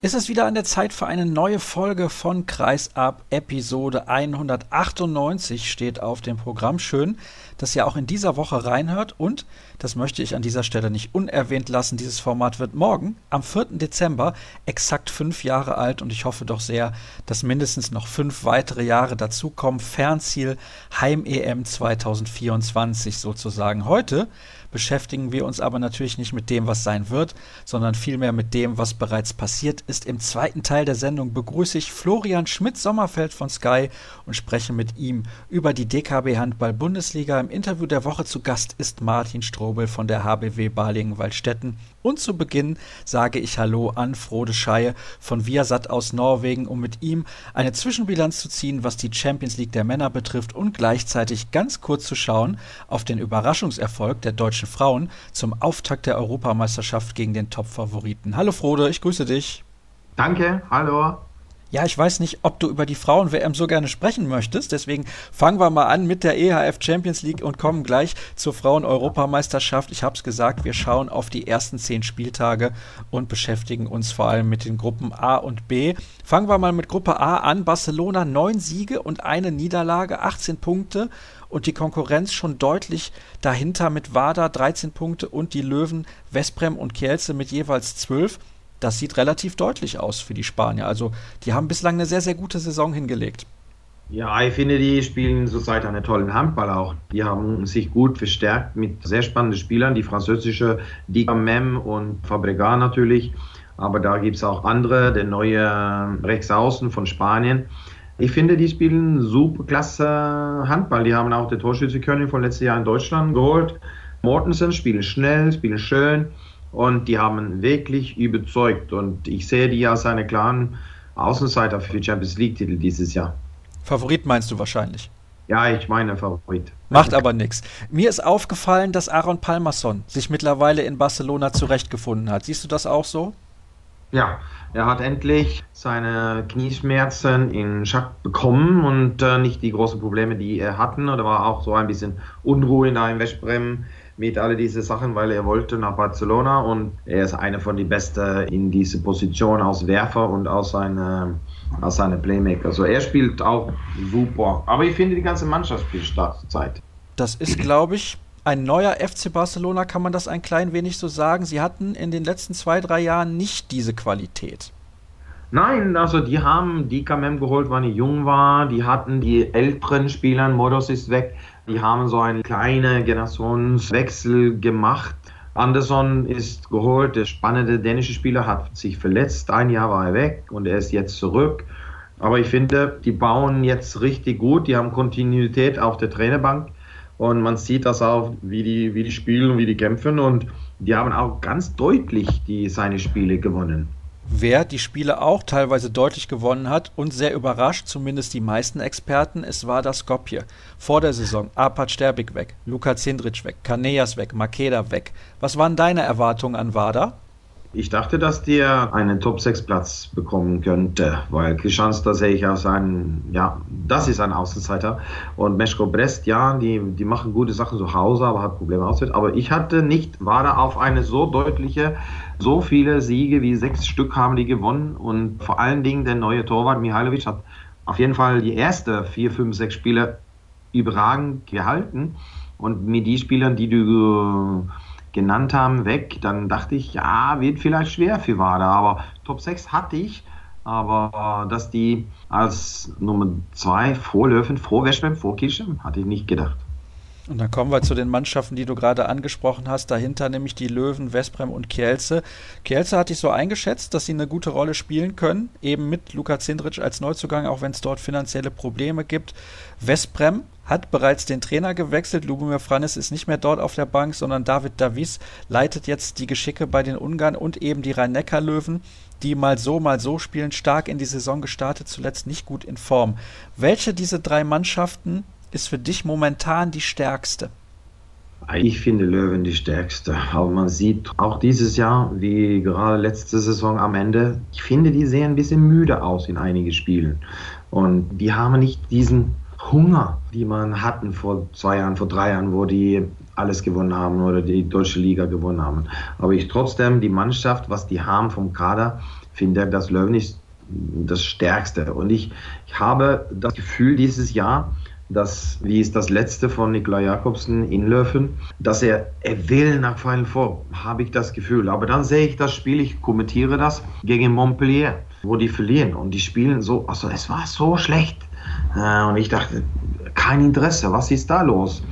ist es wieder an der Zeit für eine neue Folge von Kreisab. Episode 198 steht auf dem Programm. Schön, dass ihr auch in dieser Woche reinhört und, das möchte ich an dieser Stelle nicht unerwähnt lassen, dieses Format wird morgen, am 4. Dezember, exakt fünf Jahre alt und ich hoffe doch sehr, dass mindestens noch fünf weitere Jahre dazukommen. Fernziel Heim-EM 2024 sozusagen. Heute beschäftigen wir uns aber natürlich nicht mit dem, was sein wird, sondern vielmehr mit dem, was bereits passiert ist. Im zweiten Teil der Sendung begrüße ich Florian Schmidt-Sommerfeld von Sky und spreche mit ihm über die DKB Handball Bundesliga. Im Interview der Woche zu Gast ist Martin Strobel von der HBW Balingen-Waldstätten und zu Beginn sage ich Hallo an Frode Scheie von Viasat aus Norwegen, um mit ihm eine Zwischenbilanz zu ziehen, was die Champions League der Männer betrifft und gleichzeitig ganz kurz zu schauen auf den Überraschungserfolg der deutschen Frauen zum Auftakt der Europameisterschaft gegen den Top-Favoriten. Hallo Frode, ich grüße dich. Danke, hallo. Ja, ich weiß nicht, ob du über die Frauen-WM so gerne sprechen möchtest. Deswegen fangen wir mal an mit der EHF Champions League und kommen gleich zur Frauen-Europameisterschaft. Ich habe es gesagt, wir schauen auf die ersten zehn Spieltage und beschäftigen uns vor allem mit den Gruppen A und B. Fangen wir mal mit Gruppe A an. Barcelona neun Siege und eine Niederlage, 18 Punkte und die Konkurrenz schon deutlich dahinter mit WADA 13 Punkte und die Löwen Vesprem und Kielce mit jeweils 12 das sieht relativ deutlich aus für die Spanier. Also die haben bislang eine sehr, sehr gute Saison hingelegt. Ja, ich finde, die spielen zurzeit einen tollen Handball auch. Die haben sich gut verstärkt mit sehr spannenden Spielern. Die französische Diga Mem und Fabregat natürlich. Aber da gibt es auch andere, der neue Rechtsaußen von Spanien. Ich finde, die spielen super klasse Handball. Die haben auch der Torschützekönig von letztes Jahr in Deutschland geholt. Mortensen spielen schnell, spielen schön und die haben wirklich überzeugt. Und ich sehe die als eine klaren Außenseiter für Champions League-Titel dieses Jahr. Favorit meinst du wahrscheinlich? Ja, ich meine Favorit. Macht aber nichts. Mir ist aufgefallen, dass Aaron Palmerson sich mittlerweile in Barcelona zurechtgefunden hat. Siehst du das auch so? Ja, er hat endlich seine Knieschmerzen in Schach bekommen und äh, nicht die großen Probleme, die er hatten. Oder war auch so ein bisschen Unruhe in einem Westbrem mit all diese Sachen, weil er wollte nach Barcelona und er ist einer von den Besten in diese Position als Werfer und als seine als seine Playmaker. Also er spielt auch super. Aber ich finde die ganze Mannschaft spielt stark zur Zeit. Das ist, glaube ich, ein neuer FC Barcelona, kann man das ein klein wenig so sagen. Sie hatten in den letzten zwei, drei Jahren nicht diese Qualität. Nein, also die haben die KMM geholt, wann ich jung war. Die hatten die älteren Spieler, Modus ist weg. Die haben so einen kleinen Generationswechsel gemacht. Anderson ist geholt, der spannende dänische Spieler hat sich verletzt, ein Jahr war er weg und er ist jetzt zurück. Aber ich finde, die bauen jetzt richtig gut, die haben Kontinuität auf der Trainerbank und man sieht das auch, wie die, wie die spielen, wie die kämpfen und die haben auch ganz deutlich die, seine Spiele gewonnen. Wer die Spiele auch teilweise deutlich gewonnen hat und sehr überrascht, zumindest die meisten Experten, es war das Skopje. Vor der Saison Arpad Sterbik weg, Luka Zindric weg, Kaneas weg, Makeda weg. Was waren deine Erwartungen an Wada? Ich dachte, dass der einen Top-6-Platz bekommen könnte, weil Krischanz, sehe ich als ein, ja, das ist ein Außenseiter. Und Meschko Brest, ja, die, die machen gute Sachen zu Hause, aber hat Probleme auswärts. Aber ich hatte nicht, war da auf eine so deutliche, so viele Siege wie sechs Stück haben die gewonnen. Und vor allen Dingen der neue Torwart Mihailovic hat auf jeden Fall die erste vier, fünf, sechs Spiele überragend gehalten. Und mit den Spielern, die du genannt haben, weg, dann dachte ich, ja, wird vielleicht schwer für Wada, aber Top 6 hatte ich. Aber äh, dass die als Nummer 2 vor Löwen, vor Westbrem, vor Kirchem, hatte ich nicht gedacht. Und dann kommen wir zu den Mannschaften, die du gerade angesprochen hast. Dahinter nämlich die Löwen, Vesprem und Kielce. Kielce hatte ich so eingeschätzt, dass sie eine gute Rolle spielen können, eben mit Luka Zindric als Neuzugang, auch wenn es dort finanzielle Probleme gibt. Vesprem hat bereits den Trainer gewechselt. Lubomir Franis ist nicht mehr dort auf der Bank, sondern David Davis leitet jetzt die Geschicke bei den Ungarn und eben die Rhein-Neckar-Löwen, die mal so, mal so spielen, stark in die Saison gestartet, zuletzt nicht gut in Form. Welche dieser drei Mannschaften ist für dich momentan die stärkste? Ich finde Löwen die stärkste. Aber man sieht auch dieses Jahr, wie gerade letzte Saison am Ende, ich finde, die sehen ein bisschen müde aus in einigen Spielen. Und die haben nicht diesen Hunger, die man hatten vor zwei Jahren, vor drei Jahren, wo die alles gewonnen haben oder die deutsche Liga gewonnen haben. Aber ich trotzdem die Mannschaft, was die haben vom Kader, finde, dass Löwen ist das Stärkste. Und ich, ich habe das Gefühl dieses Jahr, dass, wie ist das letzte von Nikolai Jakobsen in Löwen, dass er, er will nach Final Four, habe ich das Gefühl. Aber dann sehe ich das Spiel, ich kommentiere das gegen Montpellier, wo die verlieren und die spielen so, also es war so schlecht. Äh, und ich dachte, kein Interesse, was ist da los?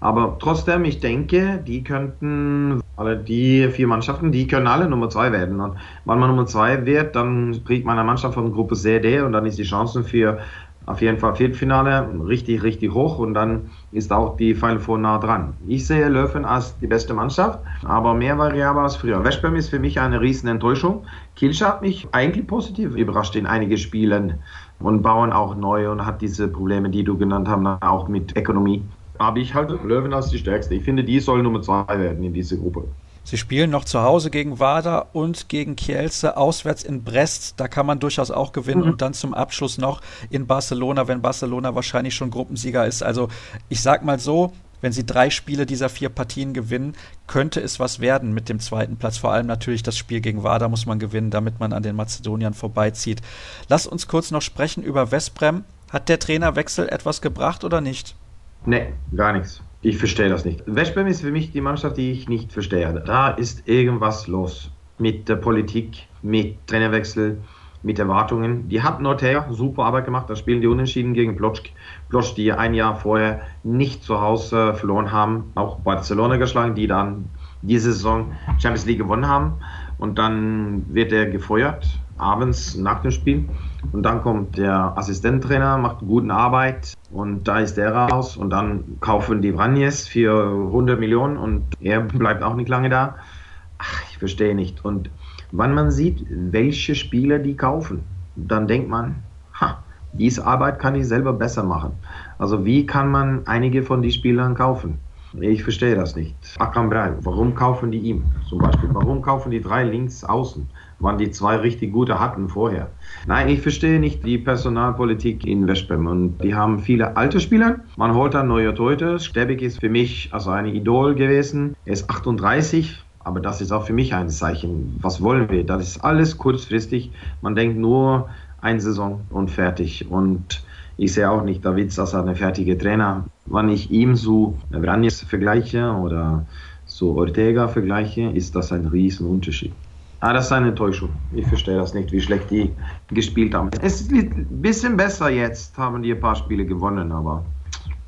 Aber trotzdem, ich denke, die könnten, alle die vier Mannschaften, die können alle Nummer zwei werden. Und wenn man Nummer zwei wird, dann kriegt man eine Mannschaft von Gruppe CD und dann ist die Chancen für auf jeden Fall Viertelfinale richtig, richtig hoch und dann ist auch die Final Four nah dran. Ich sehe Löwen als die beste Mannschaft, aber mehr variabel als früher. Westbrem ist für mich eine riesen Enttäuschung. Kielce hat mich eigentlich positiv überrascht in einigen Spielen und bauen auch neu und hat diese Probleme, die du genannt hast, auch mit Ökonomie. Aber ich halte Löwen als die stärkste. Ich finde, die soll Nummer zwei werden in dieser Gruppe. Sie spielen noch zu Hause gegen Wada und gegen Kielce auswärts in Brest. Da kann man durchaus auch gewinnen mhm. und dann zum Abschluss noch in Barcelona, wenn Barcelona wahrscheinlich schon Gruppensieger ist. Also ich sag mal so, wenn sie drei Spiele dieser vier Partien gewinnen, könnte es was werden mit dem zweiten Platz. Vor allem natürlich das Spiel gegen Wada muss man gewinnen, damit man an den Mazedoniern vorbeizieht. Lass uns kurz noch sprechen über Westbrem. Hat der Trainerwechsel etwas gebracht oder nicht? Nee, gar nichts. Ich verstehe das nicht. Westbrem ist für mich die Mannschaft, die ich nicht verstehe. Da ist irgendwas los mit der Politik, mit Trainerwechsel, mit Erwartungen. Die hat Nortea super Arbeit gemacht. Da spielen die Unentschieden gegen Plotsch. Plotsch, die ein Jahr vorher nicht zu Hause verloren haben. Auch Barcelona geschlagen, die dann diese Saison Champions League gewonnen haben. Und dann wird er gefeuert, abends nach dem Spiel. Und dann kommt der Assistenttrainer, macht gute Arbeit und da ist er raus. Und dann kaufen die Vranjes für 100 Millionen und er bleibt auch nicht lange da. Ach, ich verstehe nicht. Und wenn man sieht, welche Spieler die kaufen, dann denkt man, ha, diese Arbeit kann ich selber besser machen. Also wie kann man einige von den Spielern kaufen? Ich verstehe das nicht. Akram Brei, warum kaufen die ihm zum Beispiel? Warum kaufen die drei links außen? Waren die zwei richtig gute hatten vorher? Nein, ich verstehe nicht die Personalpolitik in Westbrem. Und die haben viele alte Spieler. Man holt dann neue Torhüter. Stebik ist für mich also ein Idol gewesen. Er ist 38. Aber das ist auch für mich ein Zeichen. Was wollen wir? Das ist alles kurzfristig. Man denkt nur eine Saison und fertig. Und ich sehe auch nicht David als eine fertige Trainer. Wenn ich ihm so Branjes vergleiche oder so Ortega vergleiche, ist das ein Riesenunterschied. Ah, das ist eine Enttäuschung. Ich verstehe das nicht, wie schlecht die gespielt haben. Es ist ein bisschen besser jetzt, haben die ein paar Spiele gewonnen, aber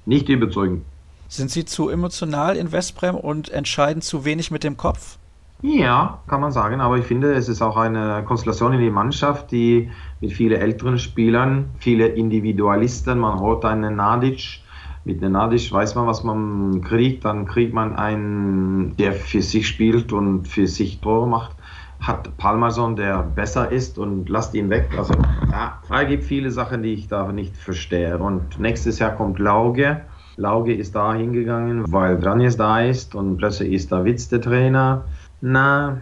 nicht überzeugend. Sind Sie zu emotional in Westbrem und entscheiden zu wenig mit dem Kopf? Ja, kann man sagen, aber ich finde, es ist auch eine Konstellation in der Mannschaft, die mit vielen älteren Spielern, viele Individualisten, man holt einen Nadic, mit einem Nadic weiß man, was man kriegt, dann kriegt man einen, der für sich spielt und für sich Tore macht, hat Palmerson, der besser ist und lasst ihn weg. Also, ja, es gibt viele Sachen, die ich da nicht verstehe. Und nächstes Jahr kommt Lauge. Lauge ist da hingegangen, weil Dranjes da ist und plötzlich ist da Witz der Trainer. Na,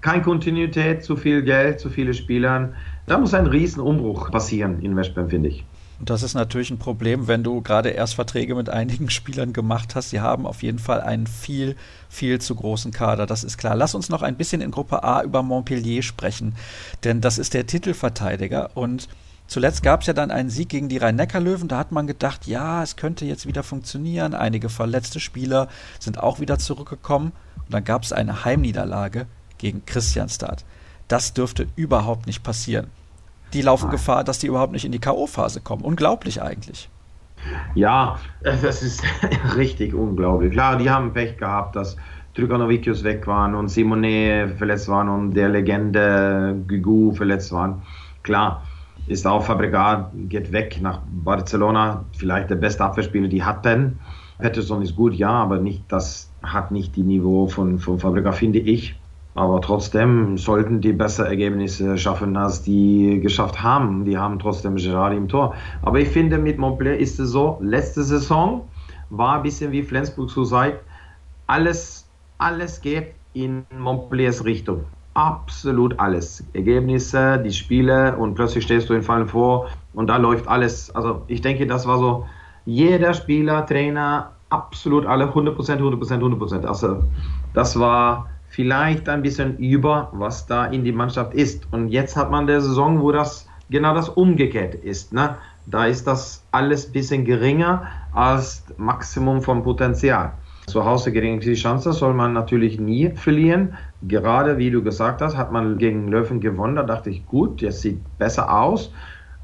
keine Kontinuität, zu viel Geld, zu viele Spielern. Da muss ein Riesenumbruch passieren in Westbam, finde ich. Und das ist natürlich ein Problem, wenn du gerade erst Verträge mit einigen Spielern gemacht hast. Sie haben auf jeden Fall einen viel, viel zu großen Kader, das ist klar. Lass uns noch ein bisschen in Gruppe A über Montpellier sprechen, denn das ist der Titelverteidiger und Zuletzt gab es ja dann einen Sieg gegen die Rhein-Neckar-Löwen. Da hat man gedacht, ja, es könnte jetzt wieder funktionieren. Einige verletzte Spieler sind auch wieder zurückgekommen. Und dann gab es eine Heimniederlage gegen Christianstadt. Das dürfte überhaupt nicht passieren. Die laufen. Gefahr, dass die überhaupt nicht in die K.O.-Phase kommen. Unglaublich eigentlich. Ja, das ist richtig unglaublich. Klar, die haben Pech gehabt, dass Tryganovikius weg waren und Simone verletzt waren und der Legende Gugu verletzt waren. Klar, ist auch Fabregat, geht weg nach Barcelona, vielleicht der beste Abwehrspieler, die hatten. Patterson ist gut, ja, aber nicht, das hat nicht die Niveau von, von Fabregas, finde ich. Aber trotzdem sollten die bessere Ergebnisse schaffen, als die geschafft haben. Die haben trotzdem Gerard im Tor. Aber ich finde, mit Montpellier ist es so, letzte Saison war ein bisschen wie Flensburg so seit, alles, alles geht in Montpelliers Richtung. Absolut alles. Ergebnisse, die Spiele und plötzlich stehst du in Fallen vor und da läuft alles. Also ich denke, das war so, jeder Spieler, Trainer, absolut alle 100%, 100%, 100%. Also das war vielleicht ein bisschen über, was da in die Mannschaft ist. Und jetzt hat man der Saison, wo das genau das umgekehrt ist. Ne? Da ist das alles ein bisschen geringer als Maximum vom Potenzial. Zu Hause gegen die Chance soll man natürlich nie verlieren. Gerade wie du gesagt hast, hat man gegen Löwen gewonnen. Da dachte ich, gut, jetzt sieht besser aus.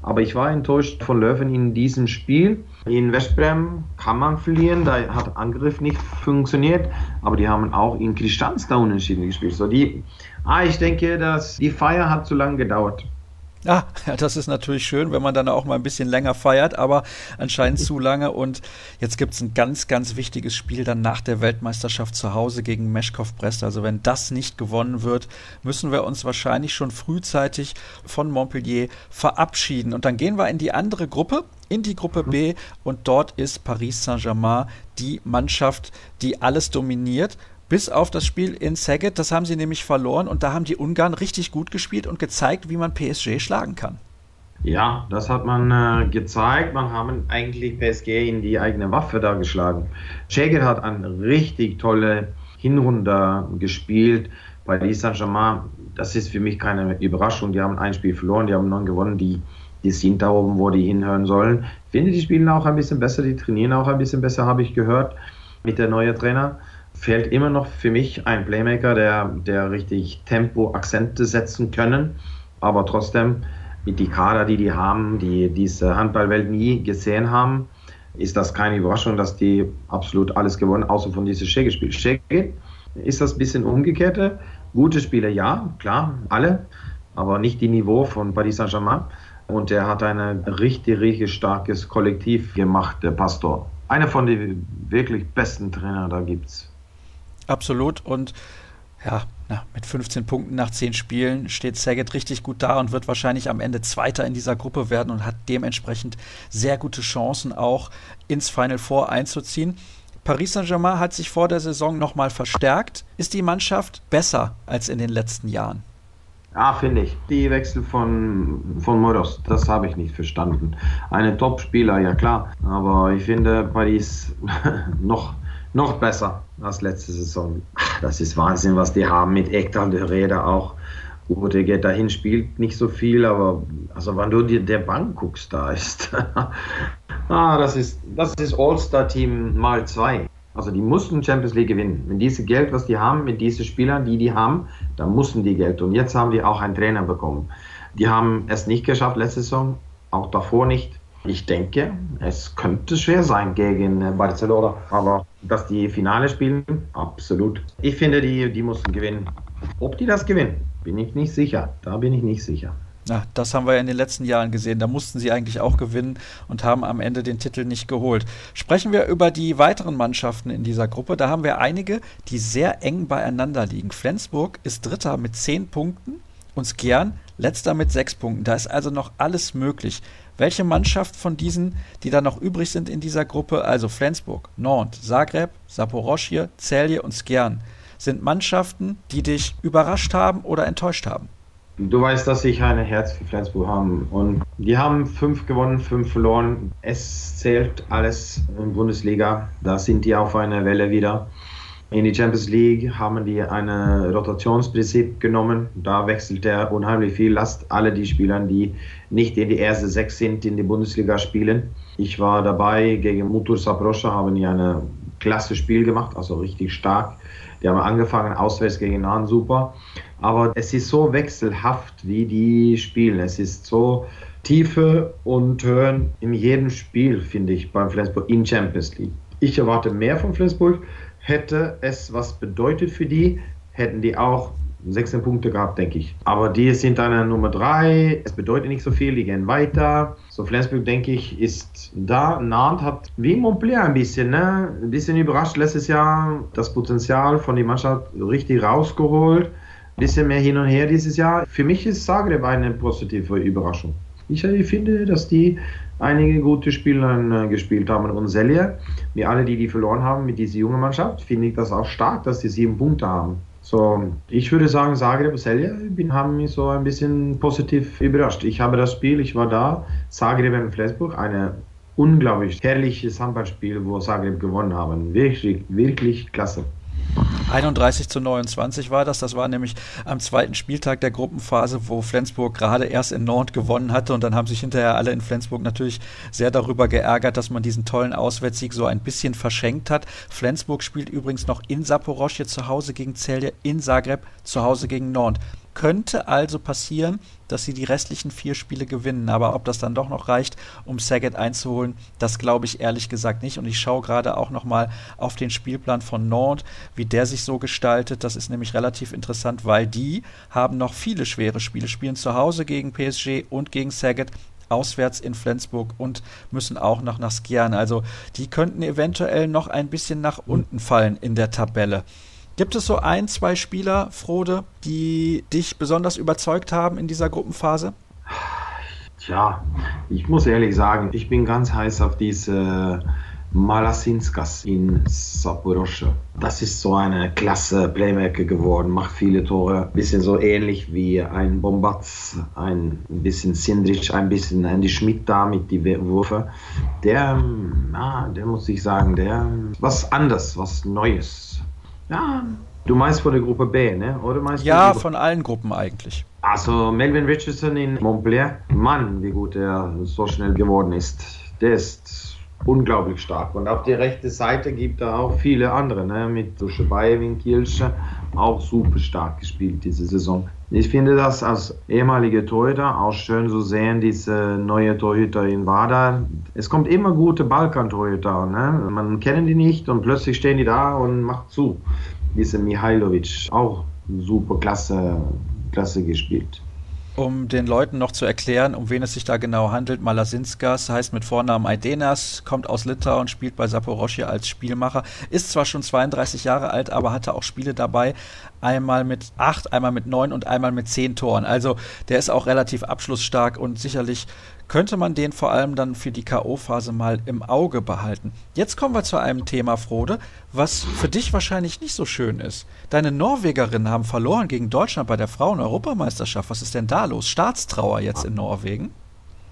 Aber ich war enttäuscht von Löwen in diesem Spiel. In Westbrem kann man verlieren, da hat Angriff nicht funktioniert, aber die haben auch in Kristanz da unentschieden gespielt. So die, ah, ich denke, dass die Feier hat zu lange gedauert. Ah, ja, das ist natürlich schön, wenn man dann auch mal ein bisschen länger feiert, aber anscheinend zu lange. Und jetzt gibt es ein ganz, ganz wichtiges Spiel dann nach der Weltmeisterschaft zu Hause gegen Meschkow Brest. Also wenn das nicht gewonnen wird, müssen wir uns wahrscheinlich schon frühzeitig von Montpellier verabschieden. Und dann gehen wir in die andere Gruppe, in die Gruppe B. Und dort ist Paris Saint-Germain die Mannschaft, die alles dominiert bis auf das Spiel in Saget. Das haben sie nämlich verloren und da haben die Ungarn richtig gut gespielt und gezeigt, wie man PSG schlagen kann. Ja, das hat man äh, gezeigt. Man haben eigentlich PSG in die eigene Waffe da geschlagen. Saget hat eine richtig tolle Hinrunde gespielt. Bei Paris Saint-Germain, das ist für mich keine Überraschung. Die haben ein Spiel verloren, die haben neun gewonnen. Die, die sind da oben, wo die hinhören sollen. Ich finde, die spielen auch ein bisschen besser, die trainieren auch ein bisschen besser, habe ich gehört, mit der neuen Trainer fehlt immer noch für mich ein Playmaker, der, der richtig Tempo, Akzente setzen können, aber trotzdem mit die Kader, die die haben, die diese Handballwelt nie gesehen haben, ist das keine Überraschung, dass die absolut alles gewonnen, außer von diesem Schege-Spiel. Schege ist das ein bisschen umgekehrte. Gute Spieler, ja, klar, alle, aber nicht die Niveau von Paris Saint-Germain. Und er hat ein richtig, richtig starkes Kollektiv gemacht, der Pastor. Einer von den wirklich besten Trainern da gibt es. Absolut. Und ja, na, mit 15 Punkten nach 10 Spielen steht Saget richtig gut da und wird wahrscheinlich am Ende Zweiter in dieser Gruppe werden und hat dementsprechend sehr gute Chancen, auch ins Final Four einzuziehen. Paris Saint-Germain hat sich vor der Saison nochmal verstärkt. Ist die Mannschaft besser als in den letzten Jahren? Ja, finde ich. Die Wechsel von, von Moros, das habe ich nicht verstanden. Eine Top-Spieler, ja klar. Aber ich finde Paris noch noch besser als letzte Saison. Das ist Wahnsinn, was die haben mit Ektal de Reda auch. Gut, er geht dahin, spielt nicht so viel, aber also wenn du dir der Bank guckst, da ist, ah, das ist, das ist All-Star-Team mal zwei. Also die mussten Champions League gewinnen. Mit diesem Geld, was die haben, mit diesen Spielern, die die haben, da mussten die Geld. Und jetzt haben die auch einen Trainer bekommen. Die haben es nicht geschafft letzte Saison, auch davor nicht. Ich denke, es könnte schwer sein gegen äh, Barcelona, aber dass die Finale spielen, absolut. Ich finde, die, die mussten gewinnen. Ob die das gewinnen, bin ich nicht sicher. Da bin ich nicht sicher. Ja, das haben wir ja in den letzten Jahren gesehen. Da mussten sie eigentlich auch gewinnen und haben am Ende den Titel nicht geholt. Sprechen wir über die weiteren Mannschaften in dieser Gruppe. Da haben wir einige, die sehr eng beieinander liegen. Flensburg ist Dritter mit zehn Punkten und Skjern letzter mit sechs Punkten. Da ist also noch alles möglich. Welche Mannschaft von diesen, die da noch übrig sind in dieser Gruppe, also Flensburg, Nantes, Zagreb, Saporoschje, Celje und Skjern, sind Mannschaften, die dich überrascht haben oder enttäuscht haben? Du weißt, dass ich ein Herz für Flensburg habe. Und die haben fünf gewonnen, fünf verloren. Es zählt alles in Bundesliga. Da sind die auf einer Welle wieder. In die Champions League haben die ein Rotationsprinzip genommen. Da wechselt er unheimlich viel. Lasst alle die Spieler, die nicht in die erste sechs sind, in die Bundesliga spielen. Ich war dabei gegen Mutur Saproscha, haben die ein klasse Spiel gemacht, also richtig stark. Die haben angefangen auswärts gegen Nahen, super. Aber es ist so wechselhaft, wie die spielen. Es ist so Tiefe und Höhen in jedem Spiel, finde ich, beim Flensburg in Champions League. Ich erwarte mehr von Flensburg hätte es was bedeutet für die, hätten die auch 16 Punkte gehabt, denke ich. Aber die sind dann Nummer 3, es bedeutet nicht so viel, die gehen weiter. So Flensburg, denke ich, ist da. Nantes hat wie Montpellier ein bisschen, ne? ein bisschen überrascht letztes Jahr, das Potenzial von der Mannschaft richtig rausgeholt. Ein bisschen mehr hin und her dieses Jahr. Für mich ist Zagreb eine positive Überraschung. Ich, ich finde, dass die einige gute Spieler äh, gespielt haben. Und Selje, wie alle, die die verloren haben mit dieser jungen Mannschaft, finde ich das auch stark, dass die sieben Punkte haben. So, ich würde sagen, Zagreb und Selje haben mich so ein bisschen positiv überrascht. Ich habe das Spiel, ich war da, Zagreb und Flensburg, eine unglaublich herrliches Handballspiel, wo Zagreb gewonnen haben. Wirklich, wirklich klasse. 31 zu 29 war das. Das war nämlich am zweiten Spieltag der Gruppenphase, wo Flensburg gerade erst in Nantes gewonnen hatte. Und dann haben sich hinterher alle in Flensburg natürlich sehr darüber geärgert, dass man diesen tollen Auswärtssieg so ein bisschen verschenkt hat. Flensburg spielt übrigens noch in Saporoschje zu Hause gegen Celje, in Zagreb zu Hause gegen Nantes. Könnte also passieren, dass sie die restlichen vier Spiele gewinnen. Aber ob das dann doch noch reicht, um Saget einzuholen, das glaube ich ehrlich gesagt nicht. Und ich schaue gerade auch nochmal auf den Spielplan von Nantes, wie der sich so gestaltet. Das ist nämlich relativ interessant, weil die haben noch viele schwere Spiele, spielen zu Hause gegen PSG und gegen Saget auswärts in Flensburg und müssen auch noch nach Skian. Also die könnten eventuell noch ein bisschen nach unten fallen in der Tabelle. Gibt es so ein, zwei Spieler, Frode, die dich besonders überzeugt haben in dieser Gruppenphase? Tja, ich muss ehrlich sagen, ich bin ganz heiß auf diese Malasinskas in Saporosche. Das ist so eine klasse Playmaker geworden, macht viele Tore. Bisschen so ähnlich wie ein Bombatz, ein bisschen Sindrich, ein bisschen Andy Schmidt da mit die Würfe. Der, ja, der muss ich sagen, der was anders, was Neues ja, du meinst von der Gruppe B, ne? Oder meinst ja, von allen Gruppen eigentlich. Also Melvin Richardson in Montpellier, Mann, wie gut er so schnell geworden ist. Der ist unglaublich stark. Und auf der rechten Seite gibt er auch viele andere, ne? mit Duschebaev in Kielce, auch super stark gespielt diese Saison. Ich finde das als ehemalige Torhüter auch schön zu sehen, diese neue Torhüter in Wada. Es kommt immer gute Balkan-Torhüter. Ne? Man kennt die nicht und plötzlich stehen die da und macht zu. Diese Mihailovic, auch super klasse, klasse gespielt um den Leuten noch zu erklären, um wen es sich da genau handelt. Malasinskas heißt mit Vornamen Aidenas, kommt aus Litauen, spielt bei Saporoschje als Spielmacher, ist zwar schon 32 Jahre alt, aber hatte auch Spiele dabei, einmal mit acht, einmal mit neun und einmal mit zehn Toren. Also der ist auch relativ abschlussstark und sicherlich könnte man den vor allem dann für die K.O.-Phase mal im Auge behalten. Jetzt kommen wir zu einem Thema, Frode, was für dich wahrscheinlich nicht so schön ist. Deine Norwegerinnen haben verloren gegen Deutschland bei der Frauen-Europameisterschaft. Was ist denn da los? Staatstrauer jetzt in Norwegen?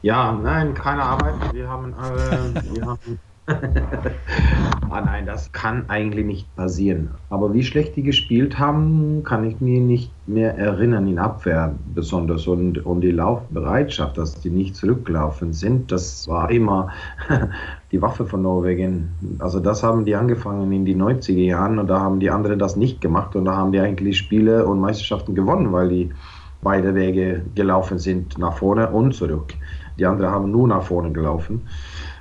Ja, nein, keine Arbeit. Wir haben, äh, wir haben ah nein, das kann eigentlich nicht passieren. Aber wie schlecht die gespielt haben, kann ich mir nicht mehr erinnern in Abwehr besonders. Und, und die Laufbereitschaft, dass die nicht zurückgelaufen sind, das war immer die Waffe von Norwegen. Also das haben die angefangen in die 90er Jahren und da haben die anderen das nicht gemacht und da haben die eigentlich Spiele und Meisterschaften gewonnen, weil die beide Wege gelaufen sind, nach vorne und zurück. Die anderen haben nur nach vorne gelaufen.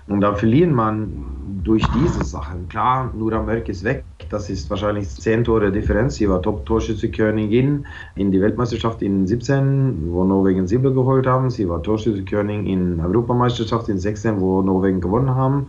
Und da verlieren man durch diese Sachen. Klar, Nura Mörk ist weg. Das ist wahrscheinlich 10 Tore Differenz. Sie war Top-Torschütze-Königin in die Weltmeisterschaft in 17, wo Norwegen Silber geholt haben. Sie war Torschütze-Königin in Europameisterschaft in 16, wo Norwegen gewonnen haben.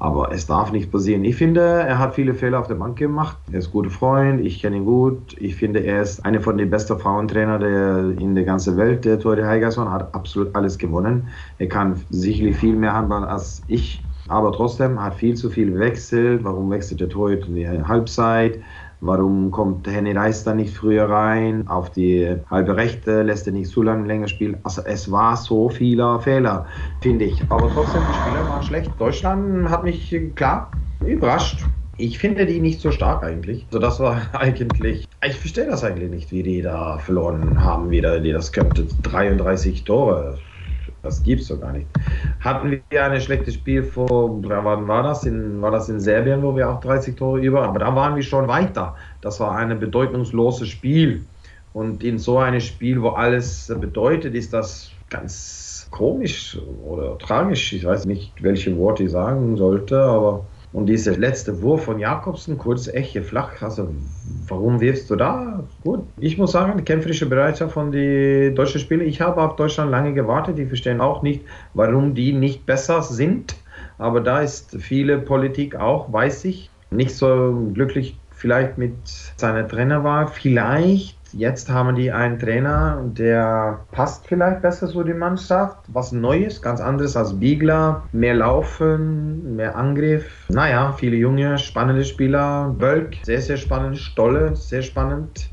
Aber es darf nicht passieren. Ich finde, er hat viele Fehler auf der Bank gemacht. Er ist ein guter Freund, ich kenne ihn gut. Ich finde, er ist einer von den besten Frauentrainer der, in der ganzen Welt. Der Tore Heigerson hat absolut alles gewonnen. Er kann sicherlich viel mehr Handball als ich. Aber trotzdem hat viel zu viel gewechselt. Warum wechselt der Torhüter in die Halbzeit? Warum kommt Henny Reis da nicht früher rein? Auf die halbe Rechte lässt er nicht so lange länger spielen. Also es war so viele Fehler, finde ich. Aber trotzdem, die Spieler waren schlecht. Deutschland hat mich klar überrascht. Ich finde die nicht so stark eigentlich. Also das war eigentlich, ich verstehe das eigentlich nicht, wie die da verloren haben wieder, die das könnte. 33 Tore. Das gibt's doch gar nicht. Hatten wir ein schlechtes Spiel vor, wann war das? In, war das in Serbien, wo wir auch 30 Tore über, aber da waren wir schon weiter. Das war ein bedeutungsloses Spiel. Und in so einem Spiel, wo alles bedeutet, ist das ganz komisch oder tragisch. Ich weiß nicht, welche Worte ich sagen sollte, aber und dieser letzte Wurf von Jakobsen, kurz Eche flach, also warum wirfst du da? Gut, ich muss sagen, die kämpferische Bereitschaft von den deutschen Spielern, ich habe auf Deutschland lange gewartet, die verstehen auch nicht, warum die nicht besser sind, aber da ist viele Politik auch, weiß ich, nicht so glücklich vielleicht mit seiner Trainerwahl, vielleicht Jetzt haben die einen Trainer, der passt vielleicht besser zu die Mannschaft. Was Neues, ganz anderes als Biegler. Mehr Laufen, mehr Angriff. Naja, viele junge, spannende Spieler. Bölk, sehr, sehr spannend. Stolle, sehr spannend.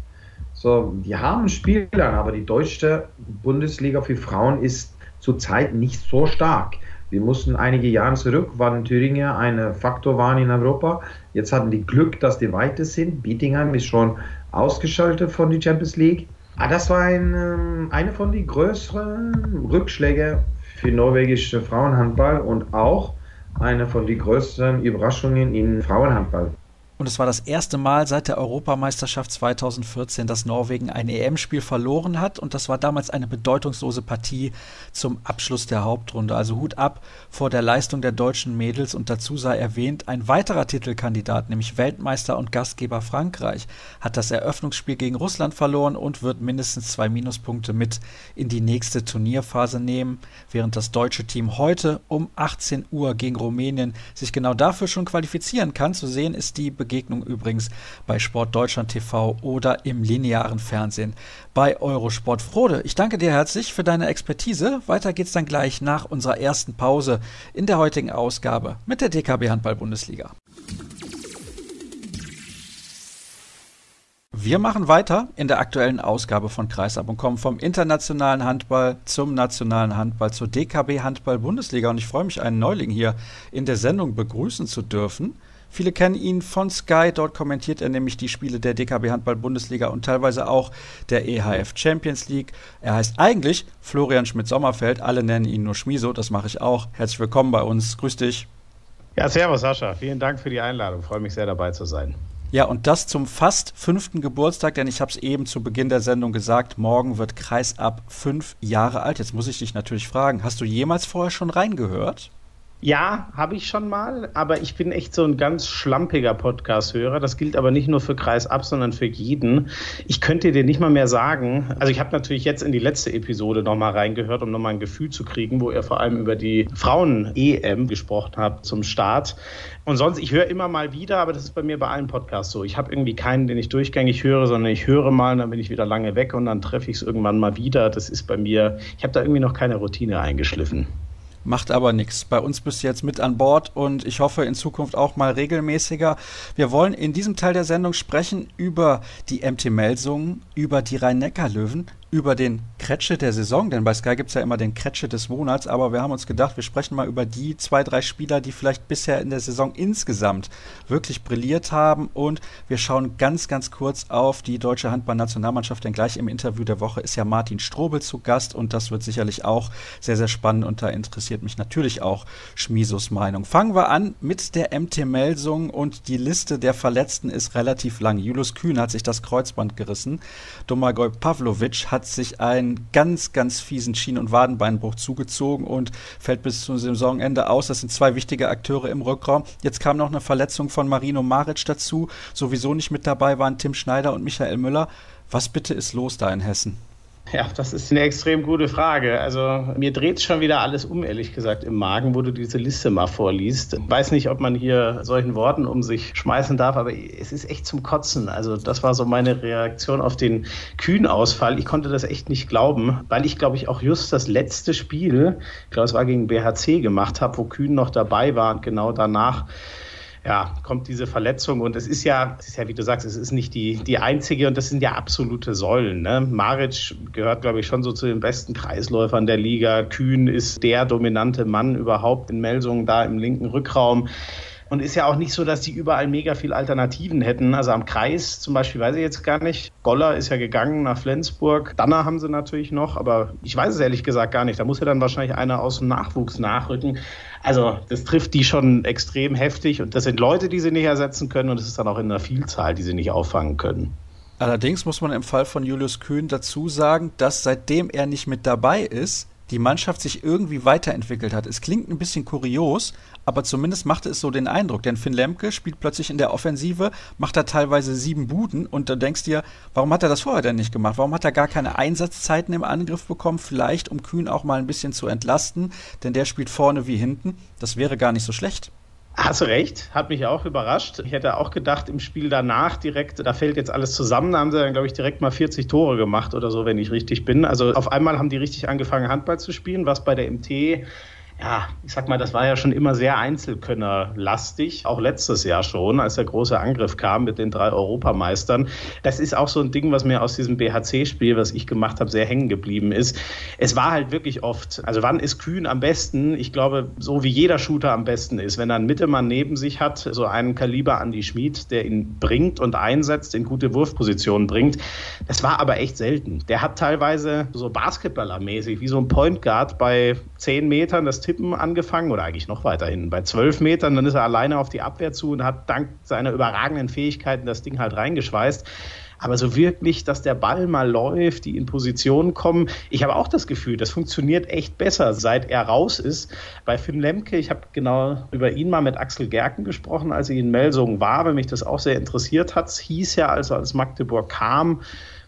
So, die haben Spieler, aber die deutsche Bundesliga für Frauen ist zurzeit nicht so stark. Wir mussten einige Jahre zurück, waren Thüringer ein Faktor waren in Europa. Jetzt hatten die Glück, dass die weiter sind. Bietigheim ist schon ausgeschaltet von der Champions League. Ah, das war ein, ähm, eine von den größeren Rückschlägen für norwegische Frauenhandball und auch eine von den größten Überraschungen in Frauenhandball. Und es war das erste Mal seit der Europameisterschaft 2014, dass Norwegen ein EM-Spiel verloren hat. Und das war damals eine bedeutungslose Partie zum Abschluss der Hauptrunde. Also Hut ab vor der Leistung der deutschen Mädels. Und dazu sei erwähnt, ein weiterer Titelkandidat, nämlich Weltmeister und Gastgeber Frankreich, hat das Eröffnungsspiel gegen Russland verloren und wird mindestens zwei Minuspunkte mit in die nächste Turnierphase nehmen. Während das deutsche Team heute um 18 Uhr gegen Rumänien sich genau dafür schon qualifizieren kann. Zu sehen ist die Begegnung übrigens bei Sport Deutschland TV oder im linearen Fernsehen bei Eurosport. Frode, ich danke dir herzlich für deine Expertise. Weiter geht's dann gleich nach unserer ersten Pause in der heutigen Ausgabe mit der DKB Handball Bundesliga. Wir machen weiter in der aktuellen Ausgabe von Kreisab und kommen vom internationalen Handball zum nationalen Handball, zur DKB Handball Bundesliga. Und ich freue mich, einen Neuling hier in der Sendung begrüßen zu dürfen. Viele kennen ihn von Sky. Dort kommentiert er nämlich die Spiele der DKB Handball Bundesliga und teilweise auch der EHF Champions League. Er heißt eigentlich Florian Schmidt-Sommerfeld. Alle nennen ihn nur Schmiso. Das mache ich auch. Herzlich willkommen bei uns. Grüß dich. Ja, servus Sascha. Vielen Dank für die Einladung. freue mich sehr dabei zu sein. Ja, und das zum fast fünften Geburtstag, denn ich habe es eben zu Beginn der Sendung gesagt, morgen wird Kreisab fünf Jahre alt. Jetzt muss ich dich natürlich fragen, hast du jemals vorher schon reingehört? Ja, habe ich schon mal, aber ich bin echt so ein ganz schlampiger Podcast-Hörer. Das gilt aber nicht nur für Kreis ab, sondern für jeden. Ich könnte dir nicht mal mehr sagen, also ich habe natürlich jetzt in die letzte Episode nochmal reingehört, um nochmal ein Gefühl zu kriegen, wo ihr vor allem über die Frauen-EM gesprochen habt zum Start. Und sonst, ich höre immer mal wieder, aber das ist bei mir bei allen Podcasts so. Ich habe irgendwie keinen, den ich durchgängig höre, sondern ich höre mal, und dann bin ich wieder lange weg und dann treffe ich es irgendwann mal wieder. Das ist bei mir, ich habe da irgendwie noch keine Routine eingeschliffen. Macht aber nichts. Bei uns bist du jetzt mit an Bord und ich hoffe in Zukunft auch mal regelmäßiger. Wir wollen in diesem Teil der Sendung sprechen über die MT Melsungen, über die Rhein-Neckar-Löwen, über den Kretsche der Saison, denn bei Sky gibt es ja immer den Kretsche des Monats, aber wir haben uns gedacht, wir sprechen mal über die zwei, drei Spieler, die vielleicht bisher in der Saison insgesamt wirklich brilliert haben und wir schauen ganz, ganz kurz auf die deutsche Handballnationalmannschaft, denn gleich im Interview der Woche ist ja Martin Strobel zu Gast und das wird sicherlich auch sehr, sehr spannend und da interessiert mich natürlich auch Schmisos Meinung. Fangen wir an mit der MT Melsung und die Liste der Verletzten ist relativ lang. Julius Kühn hat sich das Kreuzband gerissen, Domagoj Pavlovic hat sich einen ganz, ganz fiesen Schien- und Wadenbeinbruch zugezogen und fällt bis zum Saisonende aus. Das sind zwei wichtige Akteure im Rückraum. Jetzt kam noch eine Verletzung von Marino Maric dazu. Sowieso nicht mit dabei waren Tim Schneider und Michael Müller. Was bitte ist los da in Hessen? Ja, das ist eine extrem gute Frage. Also mir dreht schon wieder alles um, ehrlich gesagt, im Magen, wo du diese Liste mal vorliest. Weiß nicht, ob man hier solchen Worten um sich schmeißen darf, aber es ist echt zum Kotzen. Also das war so meine Reaktion auf den Kühn-Ausfall. Ich konnte das echt nicht glauben, weil ich, glaube ich, auch just das letzte Spiel, ich glaube, es war gegen BHC gemacht habe, wo Kühn noch dabei war und genau danach ja, kommt diese Verletzung und es ist ja, es ist ja, wie du sagst, es ist nicht die, die einzige und das sind ja absolute Säulen. Ne? Maric gehört, glaube ich, schon so zu den besten Kreisläufern der Liga. Kühn ist der dominante Mann überhaupt in Melsungen da im linken Rückraum. Und ist ja auch nicht so, dass die überall mega viel Alternativen hätten. Also am Kreis zum Beispiel weiß ich jetzt gar nicht. Goller ist ja gegangen nach Flensburg. Danner haben sie natürlich noch, aber ich weiß es ehrlich gesagt gar nicht. Da muss ja dann wahrscheinlich einer aus dem Nachwuchs nachrücken. Also das trifft die schon extrem heftig und das sind Leute, die sie nicht ersetzen können und es ist dann auch in einer Vielzahl, die sie nicht auffangen können. Allerdings muss man im Fall von Julius Kühn dazu sagen, dass seitdem er nicht mit dabei ist, die Mannschaft sich irgendwie weiterentwickelt hat. Es klingt ein bisschen kurios, aber zumindest machte es so den Eindruck, denn Finn Lemke spielt plötzlich in der Offensive, macht da teilweise sieben Buden und da denkst dir, warum hat er das vorher denn nicht gemacht? Warum hat er gar keine Einsatzzeiten im Angriff bekommen? Vielleicht, um Kühn auch mal ein bisschen zu entlasten, denn der spielt vorne wie hinten. Das wäre gar nicht so schlecht. Hast du recht, hat mich auch überrascht. Ich hätte auch gedacht, im Spiel danach direkt, da fällt jetzt alles zusammen, da haben sie dann, glaube ich, direkt mal 40 Tore gemacht oder so, wenn ich richtig bin. Also auf einmal haben die richtig angefangen, Handball zu spielen, was bei der MT ja, ich sag mal, das war ja schon immer sehr Einzelkönnerlastig, auch letztes Jahr schon, als der große Angriff kam mit den drei Europameistern. Das ist auch so ein Ding, was mir aus diesem BHC-Spiel, was ich gemacht habe, sehr hängen geblieben ist. Es war halt wirklich oft, also wann ist Kühn am besten? Ich glaube, so wie jeder Shooter am besten ist, wenn er einen Mittelmann neben sich hat, so einen Kaliber an die Schmied, der ihn bringt und einsetzt, in gute Wurfpositionen bringt. Das war aber echt selten. Der hat teilweise so Basketballermäßig, wie so ein Point Guard bei zehn Metern das Tippen angefangen oder eigentlich noch weiterhin. Bei zwölf Metern, dann ist er alleine auf die Abwehr zu und hat dank seiner überragenden Fähigkeiten das Ding halt reingeschweißt. Aber so wirklich, dass der Ball mal läuft, die in Position kommen. Ich habe auch das Gefühl, das funktioniert echt besser, seit er raus ist. Bei Finn Lemke, ich habe genau über ihn mal mit Axel Gerken gesprochen, als er in Melsungen war, weil mich das auch sehr interessiert hat. Es hieß ja, also als Magdeburg kam,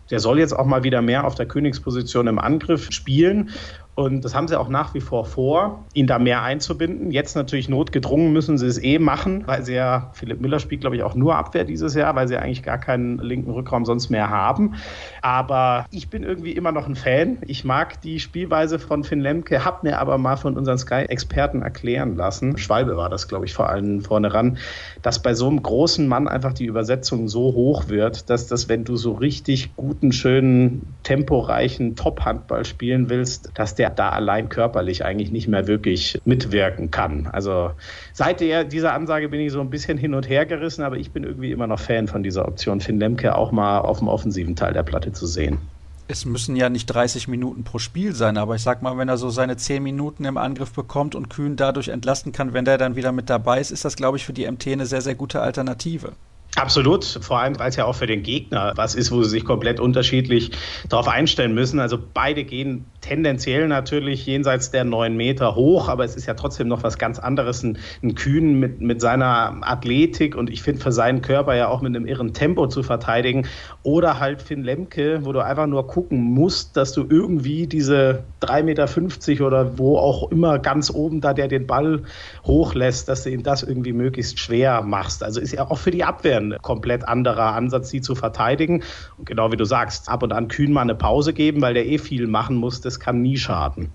der soll jetzt auch mal wieder mehr auf der Königsposition im Angriff spielen. Und das haben sie auch nach wie vor vor, ihn da mehr einzubinden. Jetzt natürlich notgedrungen müssen sie es eh machen, weil sie ja, Philipp Müller spielt, glaube ich, auch nur Abwehr dieses Jahr, weil sie eigentlich gar keinen linken Rückraum sonst mehr haben. Aber ich bin irgendwie immer noch ein Fan. Ich mag die Spielweise von Finn Lemke, hab mir aber mal von unseren Sky-Experten erklären lassen, Schwalbe war das, glaube ich, vor allem vorne ran, dass bei so einem großen Mann einfach die Übersetzung so hoch wird, dass das, wenn du so richtig guten, schönen, temporeichen Top-Handball spielen willst, dass der da allein körperlich eigentlich nicht mehr wirklich mitwirken kann. Also seit der, dieser Ansage bin ich so ein bisschen hin und her gerissen, aber ich bin irgendwie immer noch Fan von dieser Option, Finn Lemke auch mal auf dem offensiven Teil der Platte zu sehen es müssen ja nicht 30 Minuten pro Spiel sein, aber ich sag mal, wenn er so seine 10 Minuten im Angriff bekommt und Kühn dadurch entlasten kann, wenn der dann wieder mit dabei ist, ist das, glaube ich, für die MT eine sehr, sehr gute Alternative. Absolut, vor allem, weil es ja auch für den Gegner was ist, wo sie sich komplett unterschiedlich darauf einstellen müssen. Also beide gehen tendenziell natürlich jenseits der neun Meter hoch, aber es ist ja trotzdem noch was ganz anderes, ein, ein Kühn mit, mit seiner Athletik und ich finde für seinen Körper ja auch mit einem irren Tempo zu verteidigen oder halt Finn Lemke, wo du einfach nur gucken musst, dass du irgendwie diese 3,50 Meter oder wo auch immer ganz oben da der den Ball hochlässt, dass du ihm das irgendwie möglichst schwer machst. Also ist ja auch für die Abwehr ein komplett anderer Ansatz, sie zu verteidigen. Und genau wie du sagst, ab und an Kühn mal eine Pause geben, weil der eh viel machen muss, das kann nie schaden.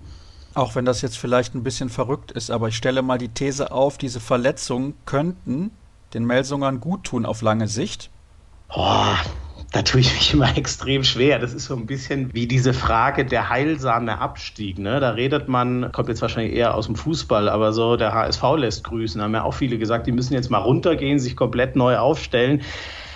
Auch wenn das jetzt vielleicht ein bisschen verrückt ist, aber ich stelle mal die These auf, diese Verletzungen könnten den Melsungern gut tun auf lange Sicht. Oh, da tue ich mich immer extrem schwer. Das ist so ein bisschen wie diese Frage der heilsame Abstieg. Ne? Da redet man, kommt jetzt wahrscheinlich eher aus dem Fußball, aber so der HSV lässt grüßen. Da haben ja auch viele gesagt, die müssen jetzt mal runtergehen, sich komplett neu aufstellen.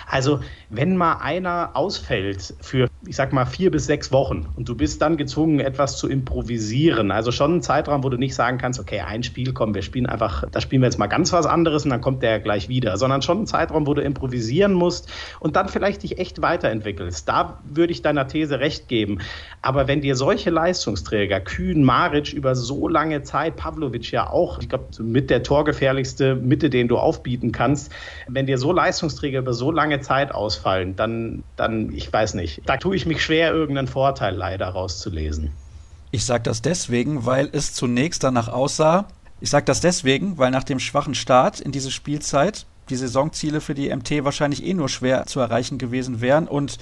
Also wenn mal einer ausfällt für, ich sag mal, vier bis sechs Wochen und du bist dann gezwungen, etwas zu improvisieren, also schon ein Zeitraum, wo du nicht sagen kannst, okay, ein Spiel, komm, wir spielen einfach, da spielen wir jetzt mal ganz was anderes und dann kommt der gleich wieder, sondern schon ein Zeitraum, wo du improvisieren musst und dann vielleicht dich echt weiterentwickelst. Da würde ich deiner These recht geben. Aber wenn dir solche Leistungsträger, Kühn, Maric über so lange Zeit, Pavlovic ja auch, ich glaube, mit der torgefährlichste Mitte, den du aufbieten kannst, wenn dir so Leistungsträger über so lange Zeit aus ausfallen, dann, dann, ich weiß nicht. Da tue ich mich schwer, irgendeinen Vorteil leider rauszulesen. Ich sage das deswegen, weil es zunächst danach aussah. Ich sage das deswegen, weil nach dem schwachen Start in diese Spielzeit die Saisonziele für die MT wahrscheinlich eh nur schwer zu erreichen gewesen wären und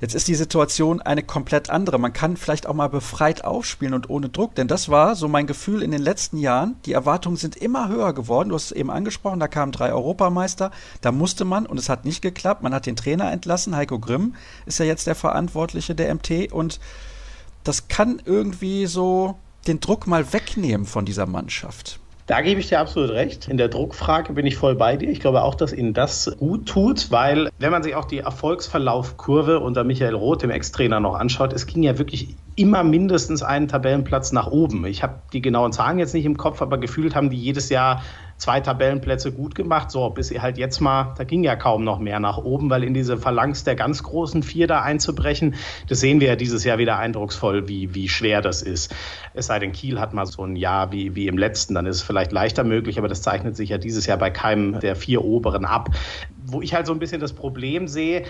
Jetzt ist die Situation eine komplett andere. Man kann vielleicht auch mal befreit aufspielen und ohne Druck, denn das war so mein Gefühl in den letzten Jahren. Die Erwartungen sind immer höher geworden. Du hast es eben angesprochen, da kamen drei Europameister. Da musste man, und es hat nicht geklappt, man hat den Trainer entlassen. Heiko Grimm ist ja jetzt der Verantwortliche der MT und das kann irgendwie so den Druck mal wegnehmen von dieser Mannschaft. Da gebe ich dir absolut recht. In der Druckfrage bin ich voll bei dir. Ich glaube auch, dass ihnen das gut tut, weil wenn man sich auch die Erfolgsverlaufkurve unter Michael Roth, dem Ex-Trainer, noch anschaut, es ging ja wirklich immer mindestens einen Tabellenplatz nach oben. Ich habe die genauen Zahlen jetzt nicht im Kopf, aber gefühlt haben die jedes Jahr zwei Tabellenplätze gut gemacht. So, bis sie halt jetzt mal, da ging ja kaum noch mehr nach oben, weil in diese Phalanx der ganz großen Vier da einzubrechen, das sehen wir ja dieses Jahr wieder eindrucksvoll, wie, wie schwer das ist. Es sei denn, Kiel hat mal so ein Jahr wie, wie im letzten, dann ist es vielleicht leichter möglich, aber das zeichnet sich ja dieses Jahr bei keinem der vier oberen ab. Wo ich halt so ein bisschen das Problem sehe,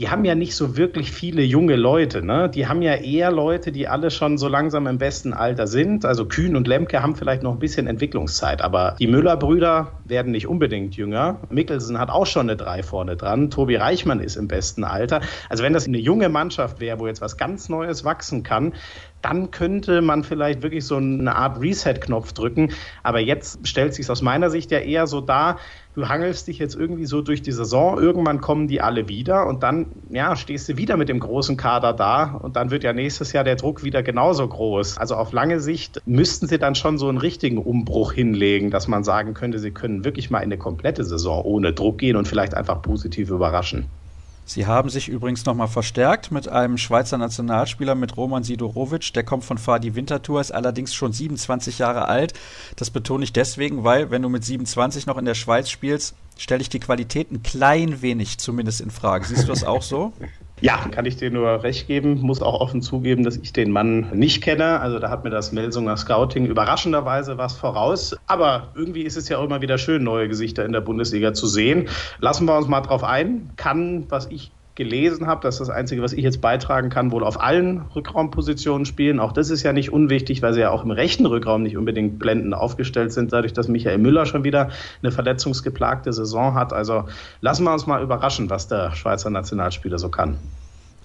die haben ja nicht so wirklich viele junge Leute. Ne? Die haben ja eher Leute, die alle schon so langsam im besten Alter sind. Also Kühn und Lemke haben vielleicht noch ein bisschen Entwicklungszeit, aber die Müller-Brüder werden nicht unbedingt jünger. Mikkelsen hat auch schon eine Drei vorne dran. Tobi Reichmann ist im besten Alter. Also wenn das eine junge Mannschaft wäre, wo jetzt was ganz Neues wachsen kann, dann könnte man vielleicht wirklich so eine Art Reset-Knopf drücken. Aber jetzt stellt sich aus meiner Sicht ja eher so dar, du hangelst dich jetzt irgendwie so durch die Saison, irgendwann kommen die alle wieder und dann ja, stehst du wieder mit dem großen Kader da und dann wird ja nächstes Jahr der Druck wieder genauso groß. Also auf lange Sicht müssten sie dann schon so einen richtigen Umbruch hinlegen, dass man sagen könnte, sie können wirklich mal in eine komplette Saison ohne Druck gehen und vielleicht einfach positiv überraschen. Sie haben sich übrigens nochmal verstärkt mit einem Schweizer Nationalspieler, mit Roman Sidorovic. Der kommt von Fadi Winterthur, ist allerdings schon 27 Jahre alt. Das betone ich deswegen, weil, wenn du mit 27 noch in der Schweiz spielst, stelle ich die Qualität ein klein wenig zumindest in Frage. Siehst du das auch so? Ja, kann ich dir nur recht geben. Muss auch offen zugeben, dass ich den Mann nicht kenne. Also da hat mir das Melsunger Scouting überraschenderweise was voraus. Aber irgendwie ist es ja auch immer wieder schön, neue Gesichter in der Bundesliga zu sehen. Lassen wir uns mal drauf ein. Kann, was ich gelesen habe, das ist das Einzige, was ich jetzt beitragen kann, wohl auf allen Rückraumpositionen spielen. Auch das ist ja nicht unwichtig, weil sie ja auch im rechten Rückraum nicht unbedingt blendend aufgestellt sind, dadurch, dass Michael Müller schon wieder eine verletzungsgeplagte Saison hat. Also lassen wir uns mal überraschen, was der Schweizer Nationalspieler so kann.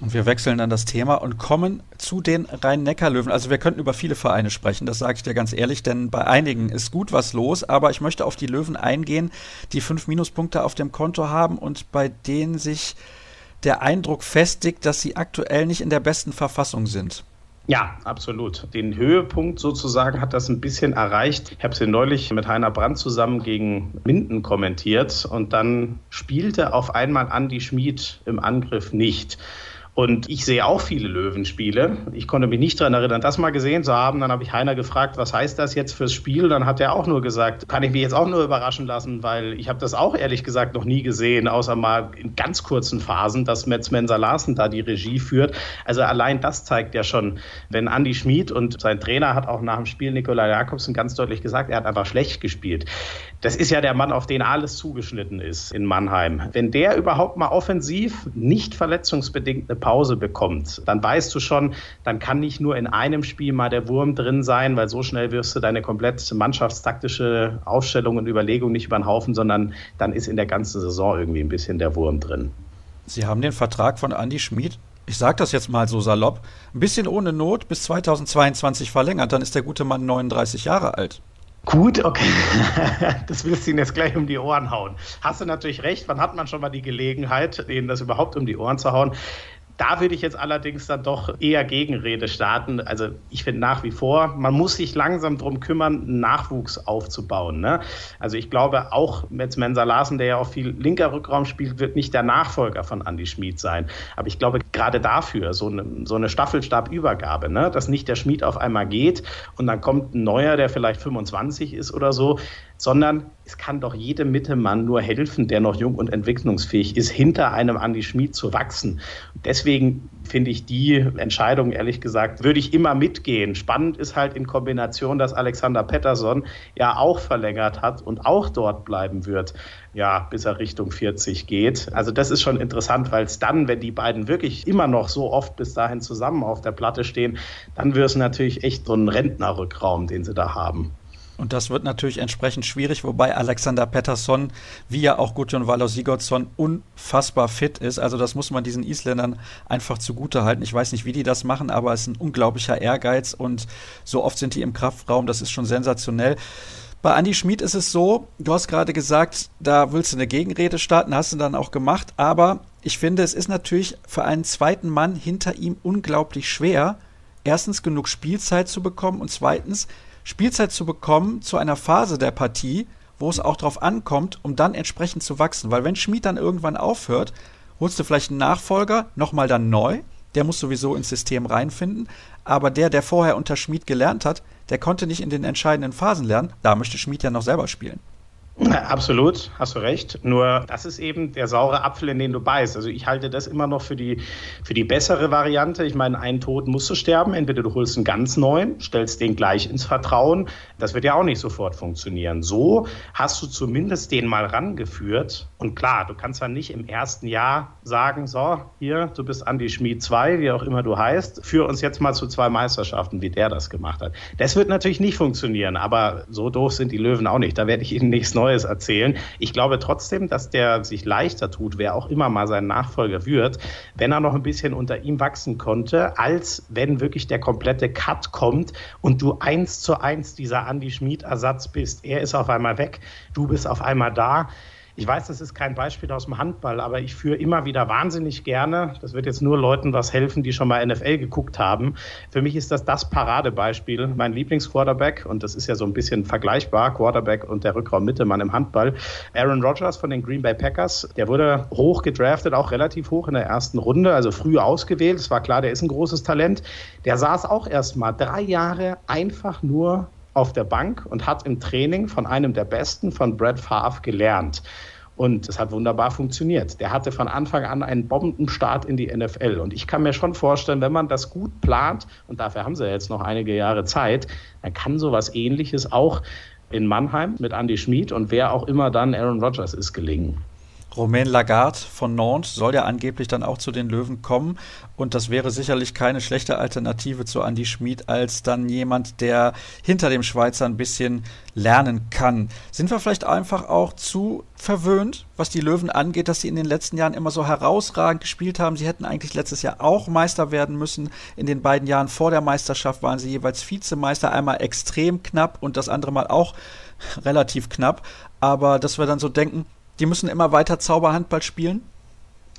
Und wir wechseln dann das Thema und kommen zu den Rhein-Neckar-Löwen. Also wir könnten über viele Vereine sprechen, das sage ich dir ganz ehrlich, denn bei einigen ist gut was los, aber ich möchte auf die Löwen eingehen, die fünf Minuspunkte auf dem Konto haben und bei denen sich der Eindruck festigt, dass sie aktuell nicht in der besten Verfassung sind. Ja, absolut. Den Höhepunkt sozusagen hat das ein bisschen erreicht. Ich habe sie neulich mit Heiner Brandt zusammen gegen Minden kommentiert und dann spielte auf einmal Andy Schmid im Angriff nicht. Und ich sehe auch viele Löwenspiele. Ich konnte mich nicht daran erinnern, das mal gesehen zu haben. Dann habe ich Heiner gefragt, was heißt das jetzt fürs Spiel? Dann hat er auch nur gesagt, kann ich mich jetzt auch nur überraschen lassen, weil ich habe das auch ehrlich gesagt noch nie gesehen, außer mal in ganz kurzen Phasen, dass Metz Mensa Larsen da die Regie führt. Also allein das zeigt ja schon, wenn Andy Schmid und sein Trainer hat auch nach dem Spiel Nikolai Jakobsen ganz deutlich gesagt, er hat einfach schlecht gespielt. Das ist ja der Mann, auf den alles zugeschnitten ist in Mannheim. Wenn der überhaupt mal offensiv nicht verletzungsbedingt eine Pause bekommt, dann weißt du schon, dann kann nicht nur in einem Spiel mal der Wurm drin sein, weil so schnell wirst du deine komplett mannschaftstaktische Aufstellung und Überlegung nicht über den Haufen, sondern dann ist in der ganzen Saison irgendwie ein bisschen der Wurm drin. Sie haben den Vertrag von Andy Schmid ich sage das jetzt mal so salopp, ein bisschen ohne Not bis 2022 verlängert, dann ist der gute Mann 39 Jahre alt. Gut, okay. Das willst du ihn jetzt gleich um die Ohren hauen. Hast du natürlich recht, wann hat man schon mal die Gelegenheit, ihnen das überhaupt um die Ohren zu hauen? Da würde ich jetzt allerdings dann doch eher Gegenrede starten. Also ich finde nach wie vor, man muss sich langsam darum kümmern, Nachwuchs aufzubauen. Ne? Also ich glaube auch Metz Mensa Larsen, der ja auch viel linker Rückraum spielt, wird nicht der Nachfolger von Andy Schmid sein. Aber ich glaube gerade dafür, so eine, so eine Staffelstabübergabe, ne? dass nicht der Schmid auf einmal geht und dann kommt ein neuer, der vielleicht 25 ist oder so, sondern es kann doch jedem Mittelmann nur helfen, der noch jung und entwicklungsfähig ist, hinter einem Andi Schmid zu wachsen. Deswegen finde ich die Entscheidung, ehrlich gesagt, würde ich immer mitgehen. Spannend ist halt in Kombination, dass Alexander Pettersson ja auch verlängert hat und auch dort bleiben wird, ja, bis er Richtung 40 geht. Also das ist schon interessant, weil es dann, wenn die beiden wirklich immer noch so oft bis dahin zusammen auf der Platte stehen, dann wird es natürlich echt so ein Rentnerrückraum, den sie da haben. Und das wird natürlich entsprechend schwierig, wobei Alexander Pettersson, wie ja auch Gudjon Valo Sigurdsson, unfassbar fit ist. Also das muss man diesen Isländern einfach zugute halten. Ich weiß nicht, wie die das machen, aber es ist ein unglaublicher Ehrgeiz und so oft sind die im Kraftraum, das ist schon sensationell. Bei Andi Schmid ist es so, du hast gerade gesagt, da willst du eine Gegenrede starten, hast du dann auch gemacht, aber ich finde, es ist natürlich für einen zweiten Mann hinter ihm unglaublich schwer, erstens genug Spielzeit zu bekommen und zweitens Spielzeit zu bekommen zu einer Phase der Partie, wo es auch drauf ankommt, um dann entsprechend zu wachsen. Weil wenn Schmid dann irgendwann aufhört, holst du vielleicht einen Nachfolger, nochmal dann neu, der muss sowieso ins System reinfinden, aber der, der vorher unter Schmid gelernt hat, der konnte nicht in den entscheidenden Phasen lernen, da möchte Schmid ja noch selber spielen. Absolut, hast du recht. Nur das ist eben der saure Apfel, in den du beißt. Also ich halte das immer noch für die, für die bessere Variante. Ich meine, einen Tod musst du sterben. Entweder du holst einen ganz neuen, stellst den gleich ins Vertrauen. Das wird ja auch nicht sofort funktionieren. So hast du zumindest den mal rangeführt. Und klar, du kannst dann nicht im ersten Jahr sagen, so, hier, du bist Andi Schmid 2, wie auch immer du heißt, führ uns jetzt mal zu zwei Meisterschaften, wie der das gemacht hat. Das wird natürlich nicht funktionieren, aber so doof sind die Löwen auch nicht. Da werde ich ihnen nichts Neues Neues erzählen. Ich glaube trotzdem, dass der sich leichter tut, wer auch immer mal sein Nachfolger wird, wenn er noch ein bisschen unter ihm wachsen konnte, als wenn wirklich der komplette Cut kommt und du eins zu eins dieser Andy Schmid-Ersatz bist. Er ist auf einmal weg, du bist auf einmal da. Ich weiß, das ist kein Beispiel aus dem Handball, aber ich führe immer wieder wahnsinnig gerne, das wird jetzt nur Leuten was helfen, die schon mal NFL geguckt haben. Für mich ist das das Paradebeispiel. Mein Lieblingsquarterback, und das ist ja so ein bisschen vergleichbar, Quarterback und der Rückraum Mittemann im Handball, Aaron Rodgers von den Green Bay Packers, der wurde hoch gedraftet, auch relativ hoch in der ersten Runde, also früh ausgewählt. Es war klar, der ist ein großes Talent. Der saß auch erst mal drei Jahre einfach nur auf der Bank und hat im Training von einem der Besten, von Brad Favre, gelernt. Und es hat wunderbar funktioniert. Der hatte von Anfang an einen Bombenstart in die NFL. Und ich kann mir schon vorstellen, wenn man das gut plant, und dafür haben sie jetzt noch einige Jahre Zeit, dann kann sowas ähnliches auch in Mannheim mit Andy Schmid und wer auch immer dann Aaron Rodgers ist gelingen. Romain Lagarde von Nantes soll ja angeblich dann auch zu den Löwen kommen. Und das wäre sicherlich keine schlechte Alternative zu Andy Schmid als dann jemand, der hinter dem Schweizer ein bisschen lernen kann. Sind wir vielleicht einfach auch zu verwöhnt, was die Löwen angeht, dass sie in den letzten Jahren immer so herausragend gespielt haben? Sie hätten eigentlich letztes Jahr auch Meister werden müssen. In den beiden Jahren vor der Meisterschaft waren sie jeweils Vizemeister, einmal extrem knapp und das andere Mal auch relativ knapp. Aber dass wir dann so denken, die müssen immer weiter Zauberhandball spielen?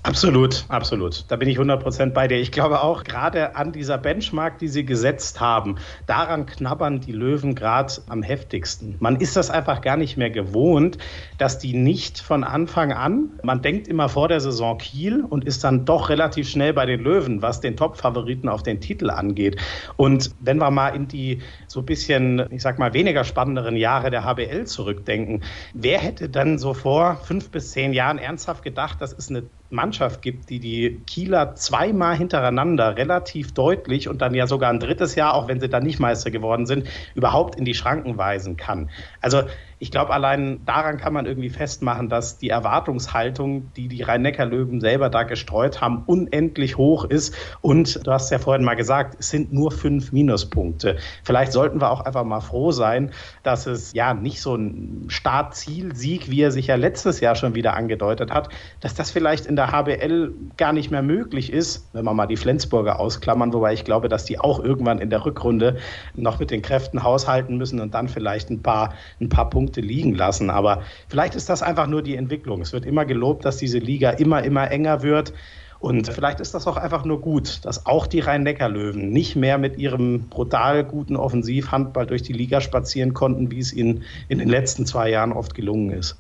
Absolut, absolut. Da bin ich 100% bei dir. Ich glaube auch, gerade an dieser Benchmark, die sie gesetzt haben, daran knabbern die Löwen gerade am heftigsten. Man ist das einfach gar nicht mehr gewohnt, dass die nicht von Anfang an, man denkt immer vor der Saison Kiel und ist dann doch relativ schnell bei den Löwen, was den Top-Favoriten auf den Titel angeht. Und wenn wir mal in die so ein bisschen, ich sag mal, weniger spannenderen Jahre der HBL zurückdenken, wer hätte dann so vor fünf bis zehn Jahren ernsthaft gedacht, das ist eine Mannschaft gibt, die die Kieler zweimal hintereinander relativ deutlich und dann ja sogar ein drittes Jahr, auch wenn sie dann nicht Meister geworden sind, überhaupt in die Schranken weisen kann. Also ich glaube, allein daran kann man irgendwie festmachen, dass die Erwartungshaltung, die die Rhein-Neckar-Löwen selber da gestreut haben, unendlich hoch ist. Und du hast ja vorhin mal gesagt, es sind nur fünf Minuspunkte. Vielleicht sollten wir auch einfach mal froh sein, dass es ja nicht so ein Startzielsieg, wie er sich ja letztes Jahr schon wieder angedeutet hat, dass das vielleicht in der HBL gar nicht mehr möglich ist, wenn wir mal die Flensburger ausklammern, wobei ich glaube, dass die auch irgendwann in der Rückrunde noch mit den Kräften haushalten müssen und dann vielleicht ein paar, ein paar Punkte Punkte liegen lassen. Aber vielleicht ist das einfach nur die Entwicklung. Es wird immer gelobt, dass diese Liga immer, immer enger wird. Und vielleicht ist das auch einfach nur gut, dass auch die Rhein-Neckar-Löwen nicht mehr mit ihrem brutal guten Offensivhandball durch die Liga spazieren konnten, wie es ihnen in den letzten zwei Jahren oft gelungen ist.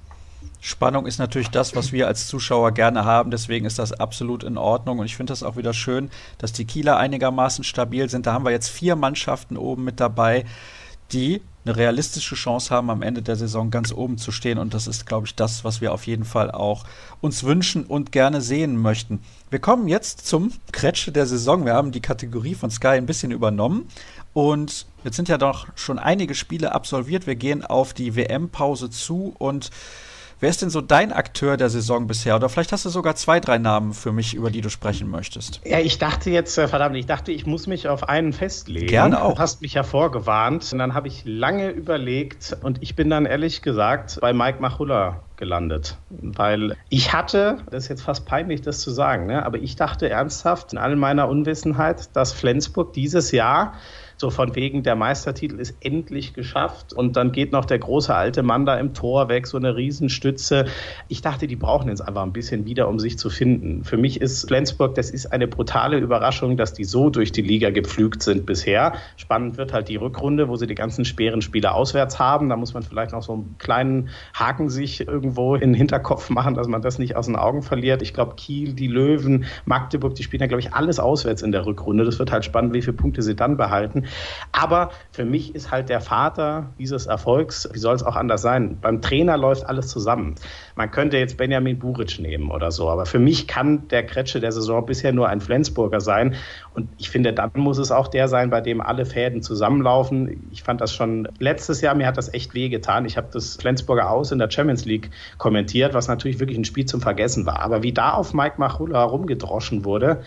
Spannung ist natürlich das, was wir als Zuschauer gerne haben. Deswegen ist das absolut in Ordnung. Und ich finde das auch wieder schön, dass die Kieler einigermaßen stabil sind. Da haben wir jetzt vier Mannschaften oben mit dabei, die eine realistische Chance haben, am Ende der Saison ganz oben zu stehen. Und das ist, glaube ich, das, was wir auf jeden Fall auch uns wünschen und gerne sehen möchten. Wir kommen jetzt zum Kretsch der Saison. Wir haben die Kategorie von Sky ein bisschen übernommen. Und jetzt sind ja doch schon einige Spiele absolviert. Wir gehen auf die WM-Pause zu und Wer ist denn so dein Akteur der Saison bisher? Oder vielleicht hast du sogar zwei, drei Namen für mich, über die du sprechen möchtest. Ja, ich dachte jetzt, äh, verdammt, ich dachte, ich muss mich auf einen festlegen. Gerne auch. Du hast mich ja vorgewarnt. Und dann habe ich lange überlegt und ich bin dann ehrlich gesagt bei Mike Machulla gelandet. Weil ich hatte, das ist jetzt fast peinlich, das zu sagen, ne? aber ich dachte ernsthaft in all meiner Unwissenheit, dass Flensburg dieses Jahr so von wegen, der Meistertitel ist endlich geschafft und dann geht noch der große alte Mann da im Tor weg, so eine Riesenstütze. Ich dachte, die brauchen jetzt einfach ein bisschen wieder, um sich zu finden. Für mich ist Flensburg, das ist eine brutale Überraschung, dass die so durch die Liga gepflügt sind bisher. Spannend wird halt die Rückrunde, wo sie die ganzen schweren Spiele auswärts haben. Da muss man vielleicht noch so einen kleinen Haken sich irgendwo in den Hinterkopf machen, dass man das nicht aus den Augen verliert. Ich glaube, Kiel, die Löwen, Magdeburg, die spielen ja, glaube ich, alles auswärts in der Rückrunde. Das wird halt spannend, wie viele Punkte sie dann behalten. Aber für mich ist halt der Vater dieses Erfolgs, wie soll es auch anders sein? Beim Trainer läuft alles zusammen. Man könnte jetzt Benjamin Buric nehmen oder so, aber für mich kann der Kretsche der Saison bisher nur ein Flensburger sein. Und ich finde, dann muss es auch der sein, bei dem alle Fäden zusammenlaufen. Ich fand das schon letztes Jahr, mir hat das echt wehgetan. Ich habe das Flensburger Aus in der Champions League kommentiert, was natürlich wirklich ein Spiel zum Vergessen war. Aber wie da auf Mike Machulla herumgedroschen wurde,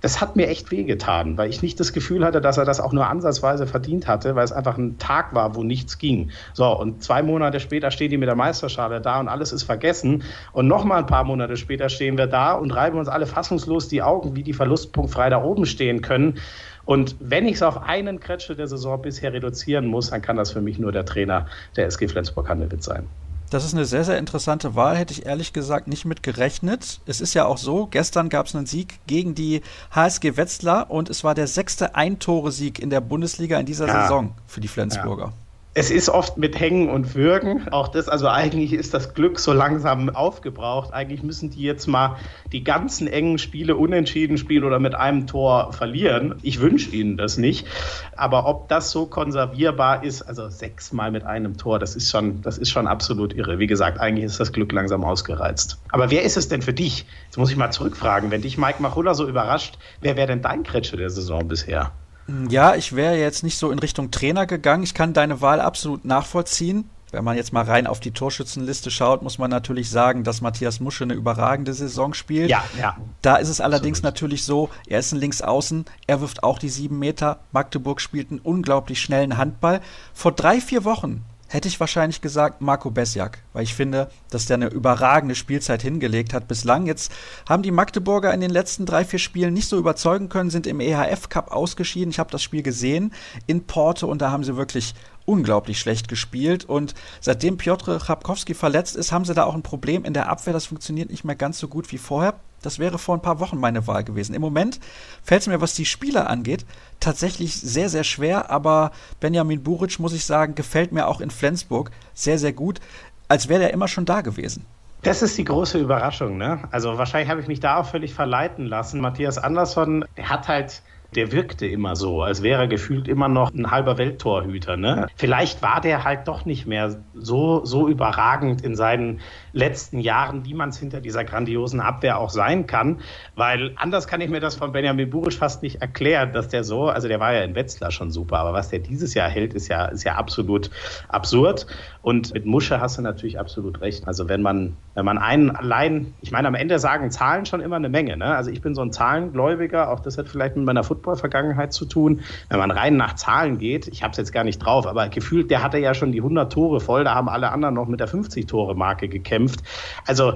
das hat mir echt wehgetan, weil ich nicht das Gefühl hatte, dass er das auch nur ansatzweise verdient hatte, weil es einfach ein Tag war, wo nichts ging. So, und zwei Monate später stehen die mit der Meisterschale da und alles ist vergessen. Und nochmal ein paar Monate später stehen wir da und reiben uns alle fassungslos die Augen, wie die verlustpunktfrei da oben stehen können. Und wenn ich es auf einen Kretsche der Saison bisher reduzieren muss, dann kann das für mich nur der Trainer der SG Flensburg-Handelwitz sein. Das ist eine sehr, sehr interessante Wahl, hätte ich ehrlich gesagt nicht mit gerechnet. Es ist ja auch so, gestern gab es einen Sieg gegen die HSG Wetzlar und es war der sechste Eintore-Sieg in der Bundesliga in dieser ja. Saison für die Flensburger. Ja es ist oft mit Hängen und Würgen. Auch das, also eigentlich ist das Glück so langsam aufgebraucht. Eigentlich müssen die jetzt mal die ganzen engen Spiele unentschieden spielen oder mit einem Tor verlieren. Ich wünsche ihnen das nicht. Aber ob das so konservierbar ist, also sechsmal mit einem Tor, das ist schon, das ist schon absolut irre. Wie gesagt, eigentlich ist das Glück langsam ausgereizt. Aber wer ist es denn für dich? Jetzt muss ich mal zurückfragen. Wenn dich Mike Machulla so überrascht, wer wäre denn dein Kretsche der Saison bisher? Ja, ich wäre jetzt nicht so in Richtung Trainer gegangen. Ich kann deine Wahl absolut nachvollziehen. Wenn man jetzt mal rein auf die Torschützenliste schaut, muss man natürlich sagen, dass Matthias Musche eine überragende Saison spielt. Ja, ja. Da ist es allerdings Absolut. natürlich so, er ist ein Linksaußen, er wirft auch die sieben Meter. Magdeburg spielt einen unglaublich schnellen Handball. Vor drei, vier Wochen hätte ich wahrscheinlich gesagt Marco Besjak, weil ich finde, dass der eine überragende Spielzeit hingelegt hat bislang. Jetzt haben die Magdeburger in den letzten drei, vier Spielen nicht so überzeugen können, sind im EHF Cup ausgeschieden. Ich habe das Spiel gesehen in Porto und da haben sie wirklich unglaublich schlecht gespielt. Und seitdem Piotr Chabkowski verletzt ist, haben sie da auch ein Problem in der Abwehr. Das funktioniert nicht mehr ganz so gut wie vorher. Das wäre vor ein paar Wochen meine Wahl gewesen. Im Moment fällt es mir, was die Spieler angeht, tatsächlich sehr, sehr schwer. Aber Benjamin Buric, muss ich sagen, gefällt mir auch in Flensburg sehr, sehr gut. Als wäre er immer schon da gewesen. Das ist die große Überraschung, ne? Also wahrscheinlich habe ich mich da auch völlig verleiten lassen. Matthias Andersson, der hat halt der wirkte immer so, als wäre er gefühlt immer noch ein halber Welttorhüter. Ne? Vielleicht war der halt doch nicht mehr so, so überragend in seinen letzten Jahren, wie man es hinter dieser grandiosen Abwehr auch sein kann. Weil anders kann ich mir das von Benjamin Burisch fast nicht erklären, dass der so, also der war ja in Wetzlar schon super, aber was der dieses Jahr hält, ist ja, ist ja absolut absurd. Und mit Musche hast du natürlich absolut recht. Also wenn man, wenn man einen allein, ich meine, am Ende sagen Zahlen schon immer eine Menge. Ne? Also ich bin so ein Zahlengläubiger, auch das hat vielleicht mit meiner Football-Vergangenheit zu tun. Wenn man rein nach Zahlen geht, ich habe es jetzt gar nicht drauf, aber gefühlt, der hatte ja schon die 100 Tore voll, da haben alle anderen noch mit der 50-Tore-Marke gekämpft. Also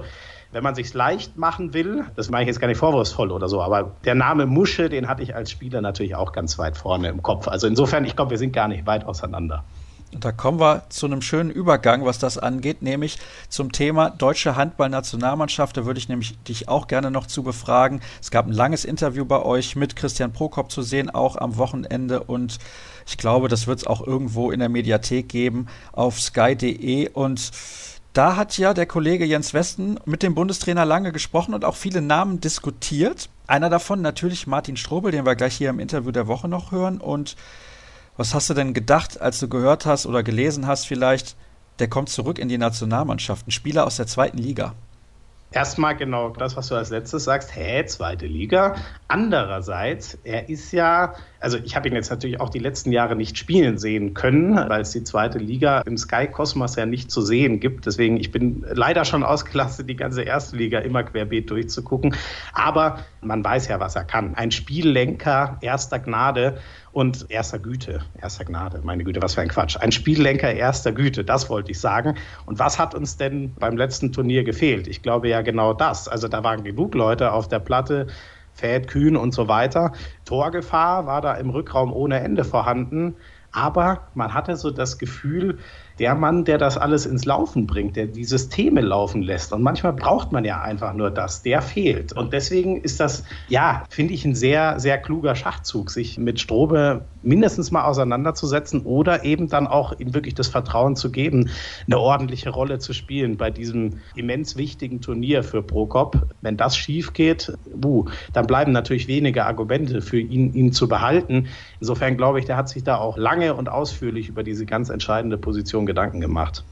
wenn man sich leicht machen will, das mache ich jetzt gar nicht vorwurfsvoll oder so, aber der Name Musche, den hatte ich als Spieler natürlich auch ganz weit vorne im Kopf. Also insofern, ich glaube, wir sind gar nicht weit auseinander. Und da kommen wir zu einem schönen Übergang, was das angeht, nämlich zum Thema deutsche Handballnationalmannschaft. Da würde ich nämlich dich auch gerne noch zu befragen. Es gab ein langes Interview bei euch mit Christian Prokop zu sehen, auch am Wochenende. Und ich glaube, das wird es auch irgendwo in der Mediathek geben auf sky.de. Und da hat ja der Kollege Jens Westen mit dem Bundestrainer lange gesprochen und auch viele Namen diskutiert. Einer davon natürlich Martin Strobel, den wir gleich hier im Interview der Woche noch hören. Und was hast du denn gedacht, als du gehört hast oder gelesen hast vielleicht, der kommt zurück in die Nationalmannschaft, ein Spieler aus der zweiten Liga? Erstmal genau das, was du als letztes sagst, hä, zweite Liga. Andererseits, er ist ja, also ich habe ihn jetzt natürlich auch die letzten Jahre nicht spielen sehen können, weil es die zweite Liga im Sky-Kosmos ja nicht zu sehen gibt. Deswegen, ich bin leider schon ausgelastet, die ganze erste Liga immer querbeet durchzugucken. Aber man weiß ja, was er kann. Ein Spiellenker erster Gnade und erster Güte, erster Gnade, meine Güte, was für ein Quatsch. Ein Spiellenker erster Güte, das wollte ich sagen. Und was hat uns denn beim letzten Turnier gefehlt? Ich glaube ja genau das. Also da waren genug Leute auf der Platte, Fäd, Kühn und so weiter. Torgefahr war da im Rückraum ohne Ende vorhanden. Aber man hatte so das Gefühl, der Mann, der das alles ins Laufen bringt, der die Systeme laufen lässt. Und manchmal braucht man ja einfach nur das, der fehlt. Und deswegen ist das, ja, finde ich ein sehr, sehr kluger Schachzug, sich mit Strobe mindestens mal auseinanderzusetzen oder eben dann auch ihm wirklich das Vertrauen zu geben, eine ordentliche Rolle zu spielen bei diesem immens wichtigen Turnier für Prokop. Wenn das schief geht, uh, dann bleiben natürlich wenige Argumente für ihn, ihn zu behalten. Insofern glaube ich, der hat sich da auch lange und ausführlich über diese ganz entscheidende Position schon Gedanken gemacht.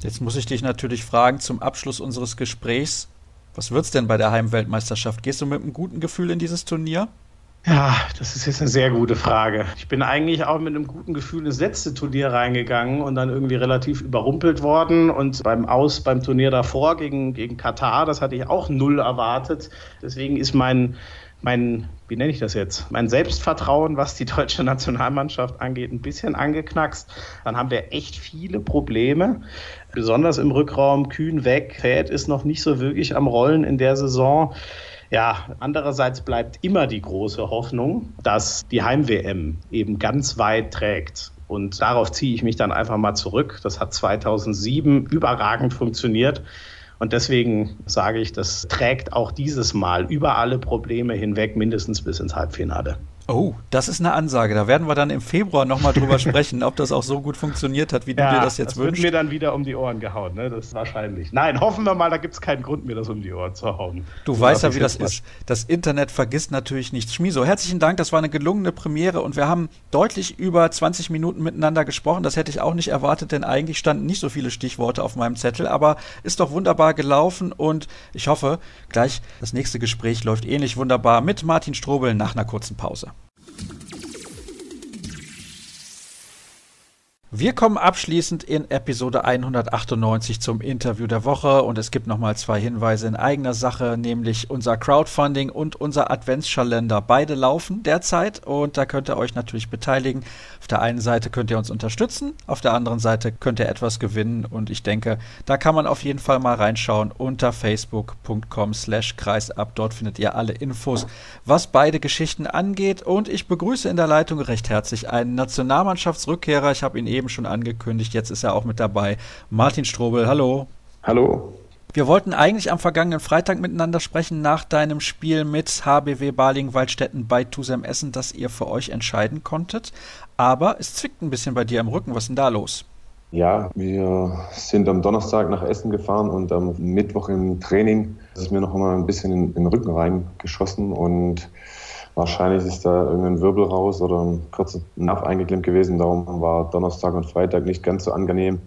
Jetzt muss ich dich natürlich fragen zum Abschluss unseres Gesprächs. Was wird's denn bei der Heimweltmeisterschaft? Gehst du mit einem guten Gefühl in dieses Turnier? Ja, das ist jetzt eine sehr gute Frage. Ich bin eigentlich auch mit einem guten Gefühl ins letzte Turnier reingegangen und dann irgendwie relativ überrumpelt worden. Und beim Aus, beim Turnier davor gegen, gegen Katar, das hatte ich auch null erwartet. Deswegen ist mein, mein, wie nenne ich das jetzt, mein Selbstvertrauen, was die deutsche Nationalmannschaft angeht, ein bisschen angeknackst. Dann haben wir echt viele Probleme, besonders im Rückraum. Kühn weg, Fäd ist noch nicht so wirklich am Rollen in der Saison. Ja, andererseits bleibt immer die große Hoffnung, dass die Heim-WM eben ganz weit trägt. Und darauf ziehe ich mich dann einfach mal zurück. Das hat 2007 überragend funktioniert. Und deswegen sage ich, das trägt auch dieses Mal über alle Probleme hinweg mindestens bis ins Halbfinale. Oh, das ist eine Ansage. Da werden wir dann im Februar nochmal drüber sprechen, ob das auch so gut funktioniert hat, wie ja, du dir das jetzt das wünschst. Das wird mir dann wieder um die Ohren gehauen, ne? Das ist wahrscheinlich. Nein, hoffen wir mal, da gibt es keinen Grund, mir das um die Ohren zu hauen. Du so weißt ja, wie das ist. Das Internet vergisst natürlich nichts. Schmiso, herzlichen Dank. Das war eine gelungene Premiere und wir haben deutlich über 20 Minuten miteinander gesprochen. Das hätte ich auch nicht erwartet, denn eigentlich standen nicht so viele Stichworte auf meinem Zettel. Aber ist doch wunderbar gelaufen und ich hoffe, gleich das nächste Gespräch läuft ähnlich wunderbar mit Martin Strobel nach einer kurzen Pause. Thank you. Wir kommen abschließend in Episode 198 zum Interview der Woche und es gibt nochmal zwei Hinweise in eigener Sache, nämlich unser Crowdfunding und unser Adventskalender. Beide laufen derzeit und da könnt ihr euch natürlich beteiligen. Auf der einen Seite könnt ihr uns unterstützen, auf der anderen Seite könnt ihr etwas gewinnen und ich denke, da kann man auf jeden Fall mal reinschauen unter facebook.com slash kreisab. Dort findet ihr alle Infos, was beide Geschichten angeht und ich begrüße in der Leitung recht herzlich einen Nationalmannschaftsrückkehrer. Ich habe ihn eben eben schon angekündigt. Jetzt ist er auch mit dabei. Martin Strobel, hallo. Hallo. Wir wollten eigentlich am vergangenen Freitag miteinander sprechen, nach deinem Spiel mit HBW Baling-Waldstätten bei Tusem Essen, das ihr für euch entscheiden konntet. Aber es zwickt ein bisschen bei dir im Rücken. Was ist denn da los? Ja, wir sind am Donnerstag nach Essen gefahren und am Mittwoch im Training ist mir noch mal ein bisschen in, in den Rücken reingeschossen und Wahrscheinlich ist da irgendein Wirbel raus oder ein kurzer Nerv eingeklemmt gewesen. Darum war Donnerstag und Freitag nicht ganz so angenehm.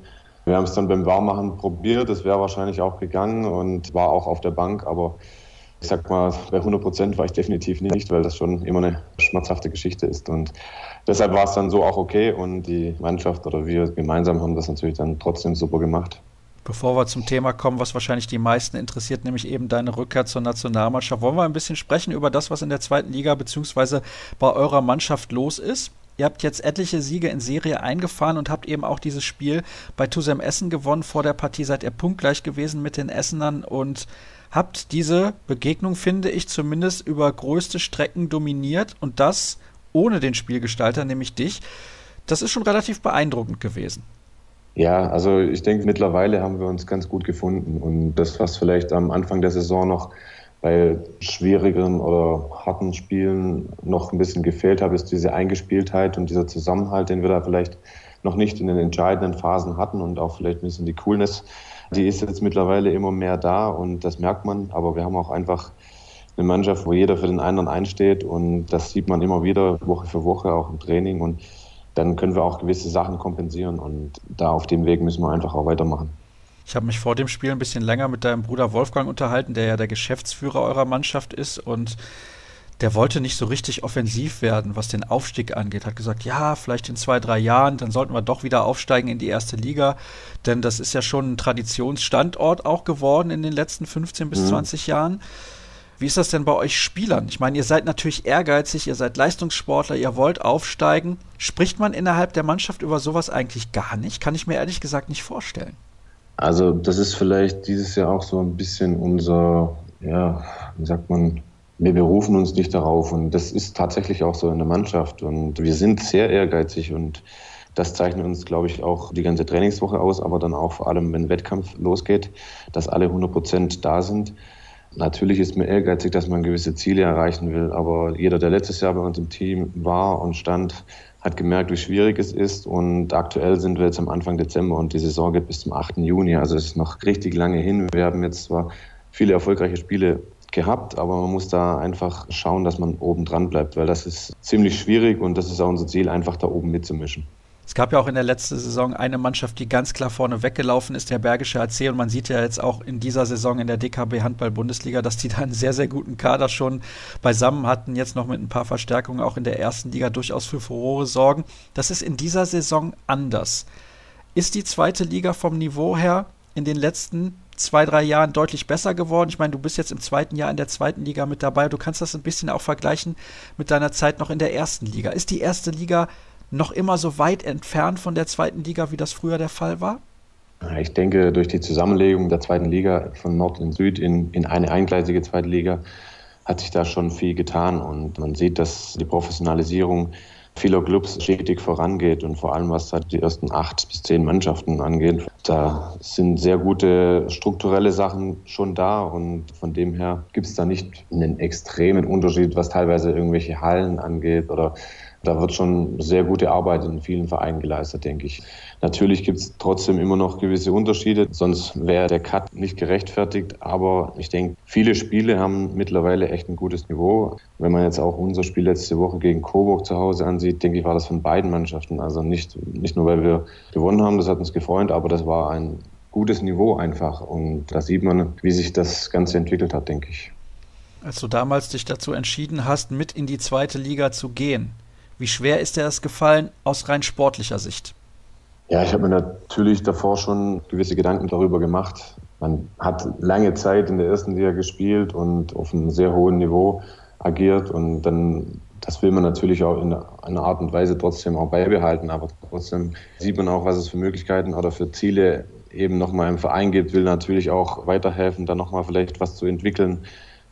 Wir haben es dann beim Warmmachen probiert. Das wäre wahrscheinlich auch gegangen und war auch auf der Bank. Aber ich sag mal, bei 100 Prozent war ich definitiv nicht, weil das schon immer eine schmerzhafte Geschichte ist. Und deshalb war es dann so auch okay. Und die Mannschaft oder wir gemeinsam haben das natürlich dann trotzdem super gemacht. Bevor wir zum Thema kommen, was wahrscheinlich die meisten interessiert, nämlich eben deine Rückkehr zur Nationalmannschaft, wollen wir ein bisschen sprechen über das, was in der zweiten Liga bzw. bei eurer Mannschaft los ist. Ihr habt jetzt etliche Siege in Serie eingefahren und habt eben auch dieses Spiel bei Tusem Essen gewonnen. Vor der Partie seid ihr punktgleich gewesen mit den Essenern und habt diese Begegnung, finde ich, zumindest über größte Strecken dominiert und das ohne den Spielgestalter, nämlich dich. Das ist schon relativ beeindruckend gewesen. Ja, also ich denke, mittlerweile haben wir uns ganz gut gefunden. Und das, was vielleicht am Anfang der Saison noch bei schwierigeren oder harten Spielen noch ein bisschen gefehlt hat, ist diese Eingespieltheit und dieser Zusammenhalt, den wir da vielleicht noch nicht in den entscheidenden Phasen hatten und auch vielleicht ein bisschen die Coolness. Die ist jetzt mittlerweile immer mehr da und das merkt man. Aber wir haben auch einfach eine Mannschaft, wo jeder für den anderen einsteht und das sieht man immer wieder Woche für Woche auch im Training und dann können wir auch gewisse Sachen kompensieren und da auf dem Weg müssen wir einfach auch weitermachen. Ich habe mich vor dem Spiel ein bisschen länger mit deinem Bruder Wolfgang unterhalten, der ja der Geschäftsführer eurer Mannschaft ist und der wollte nicht so richtig offensiv werden, was den Aufstieg angeht. Hat gesagt, ja, vielleicht in zwei, drei Jahren, dann sollten wir doch wieder aufsteigen in die erste Liga. Denn das ist ja schon ein Traditionsstandort auch geworden in den letzten 15 bis mhm. 20 Jahren. Wie ist das denn bei euch Spielern? Ich meine, ihr seid natürlich ehrgeizig, ihr seid Leistungssportler, ihr wollt aufsteigen. Spricht man innerhalb der Mannschaft über sowas eigentlich gar nicht? Kann ich mir ehrlich gesagt nicht vorstellen. Also das ist vielleicht dieses Jahr auch so ein bisschen unser, ja, wie sagt man, wir berufen uns nicht darauf und das ist tatsächlich auch so in der Mannschaft und wir sind sehr ehrgeizig und das zeichnet uns, glaube ich, auch die ganze Trainingswoche aus, aber dann auch vor allem, wenn Wettkampf losgeht, dass alle 100 Prozent da sind. Natürlich ist mir ehrgeizig, dass man gewisse Ziele erreichen will, aber jeder, der letztes Jahr bei uns im Team war und stand, hat gemerkt, wie schwierig es ist. Und aktuell sind wir jetzt am Anfang Dezember und die Saison geht bis zum 8. Juni. Also es ist noch richtig lange hin. Wir haben jetzt zwar viele erfolgreiche Spiele gehabt, aber man muss da einfach schauen, dass man oben dran bleibt, weil das ist ziemlich schwierig und das ist auch unser Ziel, einfach da oben mitzumischen. Es gab ja auch in der letzten Saison eine Mannschaft, die ganz klar vorne weggelaufen ist, der Bergische AC. Und man sieht ja jetzt auch in dieser Saison in der DKB Handball-Bundesliga, dass die da einen sehr, sehr guten Kader schon beisammen hatten. Jetzt noch mit ein paar Verstärkungen auch in der ersten Liga durchaus für Furore sorgen. Das ist in dieser Saison anders. Ist die zweite Liga vom Niveau her in den letzten zwei, drei Jahren deutlich besser geworden. Ich meine, du bist jetzt im zweiten Jahr in der zweiten Liga mit dabei. Du kannst das ein bisschen auch vergleichen mit deiner Zeit noch in der ersten Liga. Ist die erste Liga noch immer so weit entfernt von der zweiten Liga, wie das früher der Fall war? Ich denke, durch die Zusammenlegung der zweiten Liga von Nord und Süd in, in eine eingleisige zweite Liga hat sich da schon viel getan. Und man sieht, dass die Professionalisierung vieler Clubs stetig vorangeht und vor allem was halt die ersten acht bis zehn Mannschaften angeht. Da sind sehr gute strukturelle Sachen schon da und von dem her gibt es da nicht einen extremen Unterschied, was teilweise irgendwelche Hallen angeht oder da wird schon sehr gute Arbeit in vielen Vereinen geleistet, denke ich. Natürlich gibt es trotzdem immer noch gewisse Unterschiede, sonst wäre der Cut nicht gerechtfertigt. Aber ich denke, viele Spiele haben mittlerweile echt ein gutes Niveau. Wenn man jetzt auch unser Spiel letzte Woche gegen Coburg zu Hause ansieht, denke ich, war das von beiden Mannschaften. Also nicht, nicht nur, weil wir gewonnen haben, das hat uns gefreut, aber das war ein gutes Niveau einfach. Und da sieht man, wie sich das Ganze entwickelt hat, denke ich. Als du damals dich dazu entschieden hast, mit in die zweite Liga zu gehen, wie schwer ist dir das gefallen aus rein sportlicher Sicht? Ja, ich habe mir natürlich davor schon gewisse Gedanken darüber gemacht. Man hat lange Zeit in der ersten Liga gespielt und auf einem sehr hohen Niveau agiert und dann das will man natürlich auch in einer Art und Weise trotzdem auch beibehalten, aber trotzdem sieht man auch, was es für Möglichkeiten oder für Ziele eben nochmal im Verein gibt, will natürlich auch weiterhelfen, da nochmal vielleicht was zu entwickeln,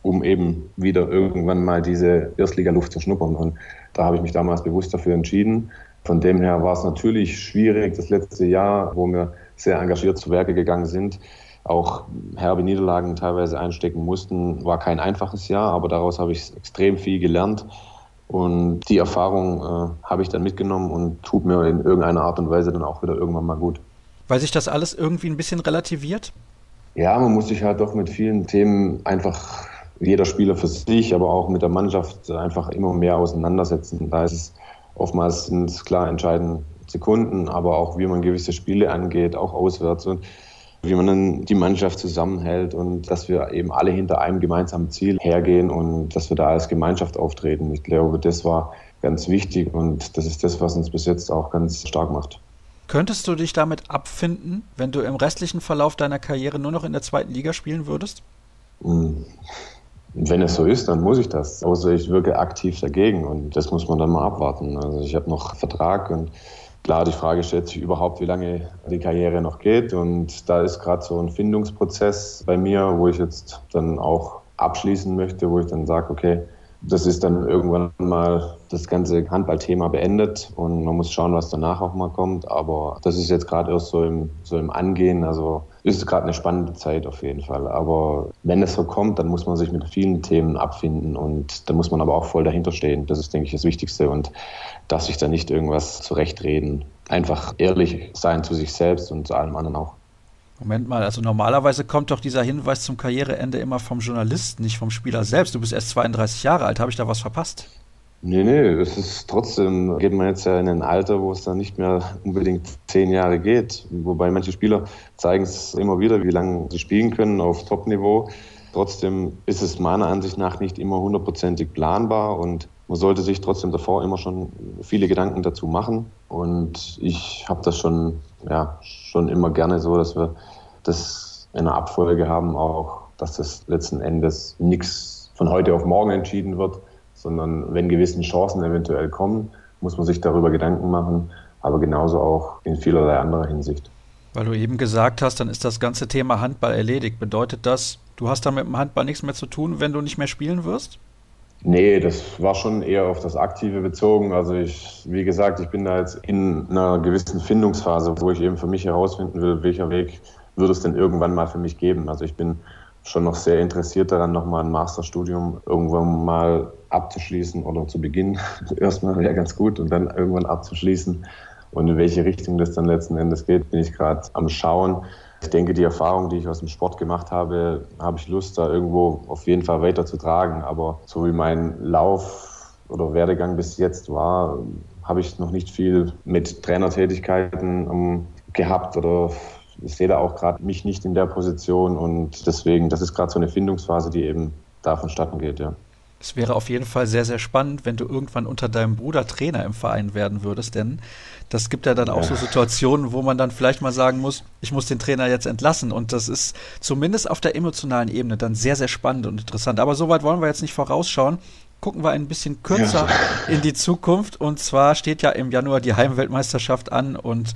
um eben wieder irgendwann mal diese Erstligaluft zu schnuppern. Und da habe ich mich damals bewusst dafür entschieden. Von dem her war es natürlich schwierig, das letzte Jahr, wo wir sehr engagiert zu Werke gegangen sind, auch herbe Niederlagen teilweise einstecken mussten, war kein einfaches Jahr, aber daraus habe ich extrem viel gelernt. Und die Erfahrung äh, habe ich dann mitgenommen und tut mir in irgendeiner Art und Weise dann auch wieder irgendwann mal gut. Weil sich das alles irgendwie ein bisschen relativiert? Ja, man muss sich halt doch mit vielen Themen einfach jeder Spieler für sich, aber auch mit der Mannschaft einfach immer mehr auseinandersetzen. Da ist es oftmals sind es klar entscheidende Sekunden, aber auch wie man gewisse Spiele angeht, auch auswärts und wie man dann die Mannschaft zusammenhält und dass wir eben alle hinter einem gemeinsamen Ziel hergehen und dass wir da als Gemeinschaft auftreten. Ich glaube, das war ganz wichtig und das ist das, was uns bis jetzt auch ganz stark macht. Könntest du dich damit abfinden, wenn du im restlichen Verlauf deiner Karriere nur noch in der zweiten Liga spielen würdest? Wenn es so ist, dann muss ich das. Außer ich wirke aktiv dagegen und das muss man dann mal abwarten. Also ich habe noch Vertrag und klar, die Frage stellt sich überhaupt, wie lange die Karriere noch geht. Und da ist gerade so ein Findungsprozess bei mir, wo ich jetzt dann auch abschließen möchte, wo ich dann sage, okay, das ist dann irgendwann mal das ganze Handballthema beendet und man muss schauen, was danach auch mal kommt. Aber das ist jetzt gerade erst so im, so im Angehen. Also ist gerade eine spannende Zeit auf jeden Fall. Aber wenn es so kommt, dann muss man sich mit vielen Themen abfinden und da muss man aber auch voll dahinter stehen. Das ist, denke ich, das Wichtigste und dass sich da nicht irgendwas zurechtreden. Einfach ehrlich sein zu sich selbst und zu allem anderen auch. Moment mal, also normalerweise kommt doch dieser Hinweis zum Karriereende immer vom Journalisten, nicht vom Spieler selbst. Du bist erst 32 Jahre alt, habe ich da was verpasst? Nee, nee, es ist trotzdem, geht man jetzt ja in ein Alter, wo es dann nicht mehr unbedingt zehn Jahre geht. Wobei manche Spieler zeigen es immer wieder, wie lange sie spielen können auf Top-Niveau. Trotzdem ist es meiner Ansicht nach nicht immer hundertprozentig planbar und man sollte sich trotzdem davor immer schon viele Gedanken dazu machen. Und ich habe das schon, ja, schon immer gerne so, dass wir das in einer Abfolge haben, auch, dass das letzten Endes nichts von heute auf morgen entschieden wird, sondern wenn gewisse Chancen eventuell kommen, muss man sich darüber Gedanken machen, aber genauso auch in vielerlei anderer Hinsicht. Weil du eben gesagt hast, dann ist das ganze Thema Handball erledigt. Bedeutet das, du hast dann mit dem Handball nichts mehr zu tun, wenn du nicht mehr spielen wirst? Nee, das war schon eher auf das Aktive bezogen. Also ich, wie gesagt, ich bin da jetzt in einer gewissen Findungsphase, wo ich eben für mich herausfinden will, welcher Weg würde es denn irgendwann mal für mich geben. Also ich bin schon noch sehr interessiert daran, nochmal ein Masterstudium irgendwann mal abzuschließen oder zu beginnen. Erstmal wäre ganz gut und dann irgendwann abzuschließen. Und in welche Richtung das dann letzten Endes geht, bin ich gerade am Schauen. Ich denke, die Erfahrung, die ich aus dem Sport gemacht habe, habe ich Lust, da irgendwo auf jeden Fall weiter zu tragen. Aber so wie mein Lauf oder Werdegang bis jetzt war, habe ich noch nicht viel mit Trainertätigkeiten um, gehabt oder ich sehe da auch gerade mich nicht in der Position und deswegen, das ist gerade so eine Findungsphase, die eben da vonstatten geht, ja. Es wäre auf jeden Fall sehr, sehr spannend, wenn du irgendwann unter deinem Bruder Trainer im Verein werden würdest, denn das gibt ja dann auch ja. so Situationen, wo man dann vielleicht mal sagen muss, ich muss den Trainer jetzt entlassen. Und das ist zumindest auf der emotionalen Ebene dann sehr, sehr spannend und interessant. Aber soweit wollen wir jetzt nicht vorausschauen. Gucken wir ein bisschen kürzer ja. in die Zukunft. Und zwar steht ja im Januar die Heimweltmeisterschaft an und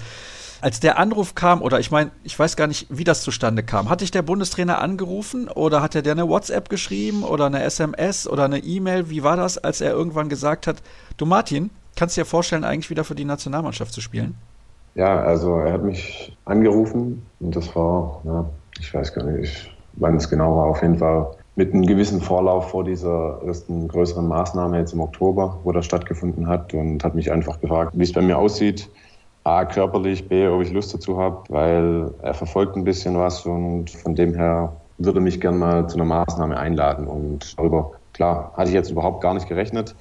als der Anruf kam, oder ich meine, ich weiß gar nicht, wie das zustande kam. Hat dich der Bundestrainer angerufen oder hat er dir eine WhatsApp geschrieben oder eine SMS oder eine E-Mail? Wie war das, als er irgendwann gesagt hat, du Martin, kannst du dir vorstellen, eigentlich wieder für die Nationalmannschaft zu spielen? Ja, also er hat mich angerufen und das war, ja, ich weiß gar nicht, wann es genau war, auf jeden Fall mit einem gewissen Vorlauf vor dieser ersten größeren Maßnahme jetzt im Oktober, wo das stattgefunden hat und hat mich einfach gefragt, wie es bei mir aussieht, A, körperlich, B, ob ich Lust dazu habe, weil er verfolgt ein bisschen was und von dem her würde mich gerne mal zu einer Maßnahme einladen. Und darüber, klar, hatte ich jetzt überhaupt gar nicht gerechnet.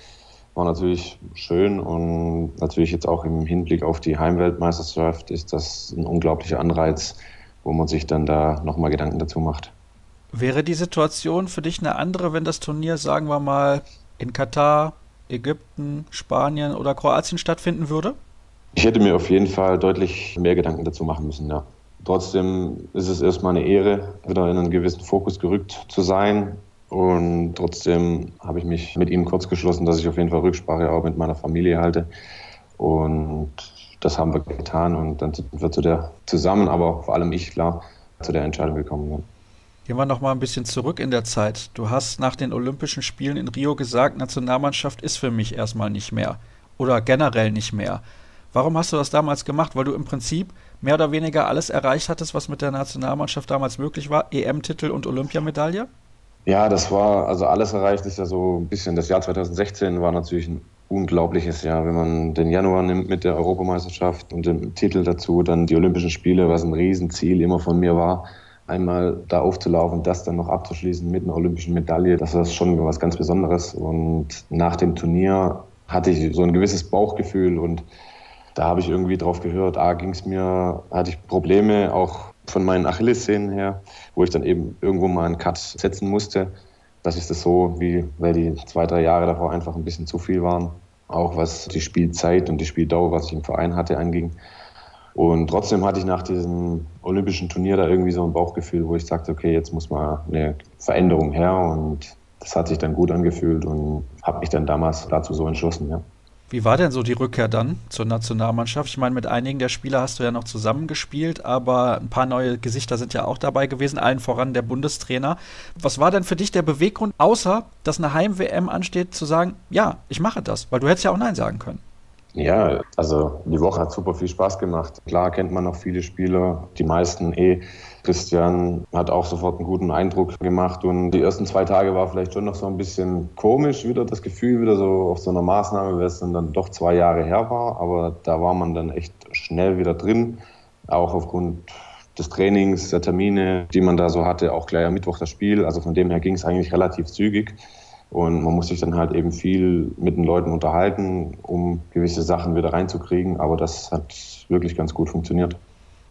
War natürlich schön und natürlich jetzt auch im Hinblick auf die Heimweltmeisterschaft ist das ein unglaublicher Anreiz, wo man sich dann da nochmal Gedanken dazu macht. Wäre die Situation für dich eine andere, wenn das Turnier, sagen wir mal, in Katar, Ägypten, Spanien oder Kroatien stattfinden würde? Ich hätte mir auf jeden Fall deutlich mehr Gedanken dazu machen müssen, ja. Trotzdem ist es erstmal eine Ehre, wieder in einen gewissen Fokus gerückt zu sein. Und trotzdem habe ich mich mit ihm kurz geschlossen, dass ich auf jeden Fall Rücksprache auch mit meiner Familie halte. Und das haben wir getan und dann sind wir zu der zusammen, aber vor allem ich, klar, zu der Entscheidung gekommen. Ja. Gehen wir noch mal ein bisschen zurück in der Zeit. Du hast nach den Olympischen Spielen in Rio gesagt, Nationalmannschaft ist für mich erstmal nicht mehr oder generell nicht mehr. Warum hast du das damals gemacht? Weil du im Prinzip mehr oder weniger alles erreicht hattest, was mit der Nationalmannschaft damals möglich war? EM-Titel und Olympiamedaille? Ja, das war, also alles erreicht ist ja so ein bisschen, das Jahr 2016 war natürlich ein unglaubliches Jahr, wenn man den Januar nimmt mit der Europameisterschaft und dem Titel dazu, dann die Olympischen Spiele, was ein Riesenziel immer von mir war, einmal da aufzulaufen, das dann noch abzuschließen mit einer olympischen Medaille, das war schon was ganz Besonderes. Und nach dem Turnier hatte ich so ein gewisses Bauchgefühl und da habe ich irgendwie drauf gehört, A, ging es mir, hatte ich Probleme auch von meinen Achillessehnen her, wo ich dann eben irgendwo mal einen Cut setzen musste. Das ist das so, wie, weil die zwei, drei Jahre davor einfach ein bisschen zu viel waren. Auch was die Spielzeit und die Spieldauer, was ich im Verein hatte, anging. Und trotzdem hatte ich nach diesem olympischen Turnier da irgendwie so ein Bauchgefühl, wo ich sagte, okay, jetzt muss mal eine Veränderung her. Und das hat sich dann gut angefühlt und habe mich dann damals dazu so entschlossen, ja. Wie war denn so die Rückkehr dann zur Nationalmannschaft? Ich meine, mit einigen der Spieler hast du ja noch zusammengespielt, aber ein paar neue Gesichter sind ja auch dabei gewesen, allen voran der Bundestrainer. Was war denn für dich der Beweggrund, außer dass eine Heim-WM ansteht, zu sagen, ja, ich mache das? Weil du hättest ja auch Nein sagen können. Ja, also die Woche hat super viel Spaß gemacht. Klar kennt man noch viele Spieler, die meisten eh. Christian hat auch sofort einen guten Eindruck gemacht und die ersten zwei Tage war vielleicht schon noch so ein bisschen komisch wieder das Gefühl wieder so auf so einer Maßnahme, weil es dann, doch zwei Jahre her war, aber da war man dann echt schnell wieder drin, auch aufgrund des Trainings, der Termine, die man da so hatte, auch gleich am Mittwoch das Spiel. Also von dem her ging es eigentlich relativ zügig. Und man muss sich dann halt eben viel mit den Leuten unterhalten, um gewisse Sachen wieder reinzukriegen. Aber das hat wirklich ganz gut funktioniert.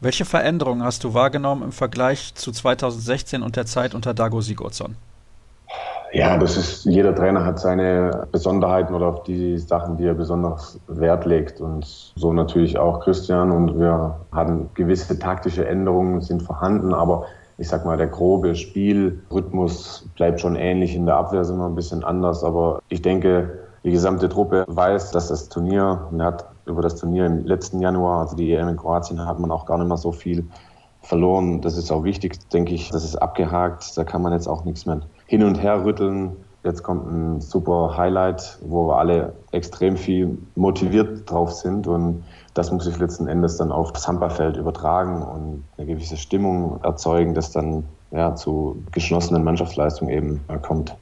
Welche Veränderungen hast du wahrgenommen im Vergleich zu 2016 und der Zeit unter Dago Sigurdsson? Ja, das ist, jeder Trainer hat seine Besonderheiten oder auf die Sachen, die er besonders Wert legt. Und so natürlich auch Christian. Und wir hatten gewisse taktische Änderungen, sind vorhanden, aber ich sag mal, der grobe Spielrhythmus bleibt schon ähnlich. In der Abwehr sind wir ein bisschen anders, aber ich denke, die gesamte Truppe weiß, dass das Turnier, und hat über das Turnier im letzten Januar, also die EM in Kroatien, hat man auch gar nicht mehr so viel verloren. Das ist auch wichtig, denke ich. Das ist abgehakt. Da kann man jetzt auch nichts mehr hin und her rütteln. Jetzt kommt ein super Highlight, wo wir alle extrem viel motiviert drauf sind und das muss sich letzten Endes dann auf das Handballfeld übertragen und eine gewisse Stimmung erzeugen, das dann ja, zu geschlossenen Mannschaftsleistungen eben kommt.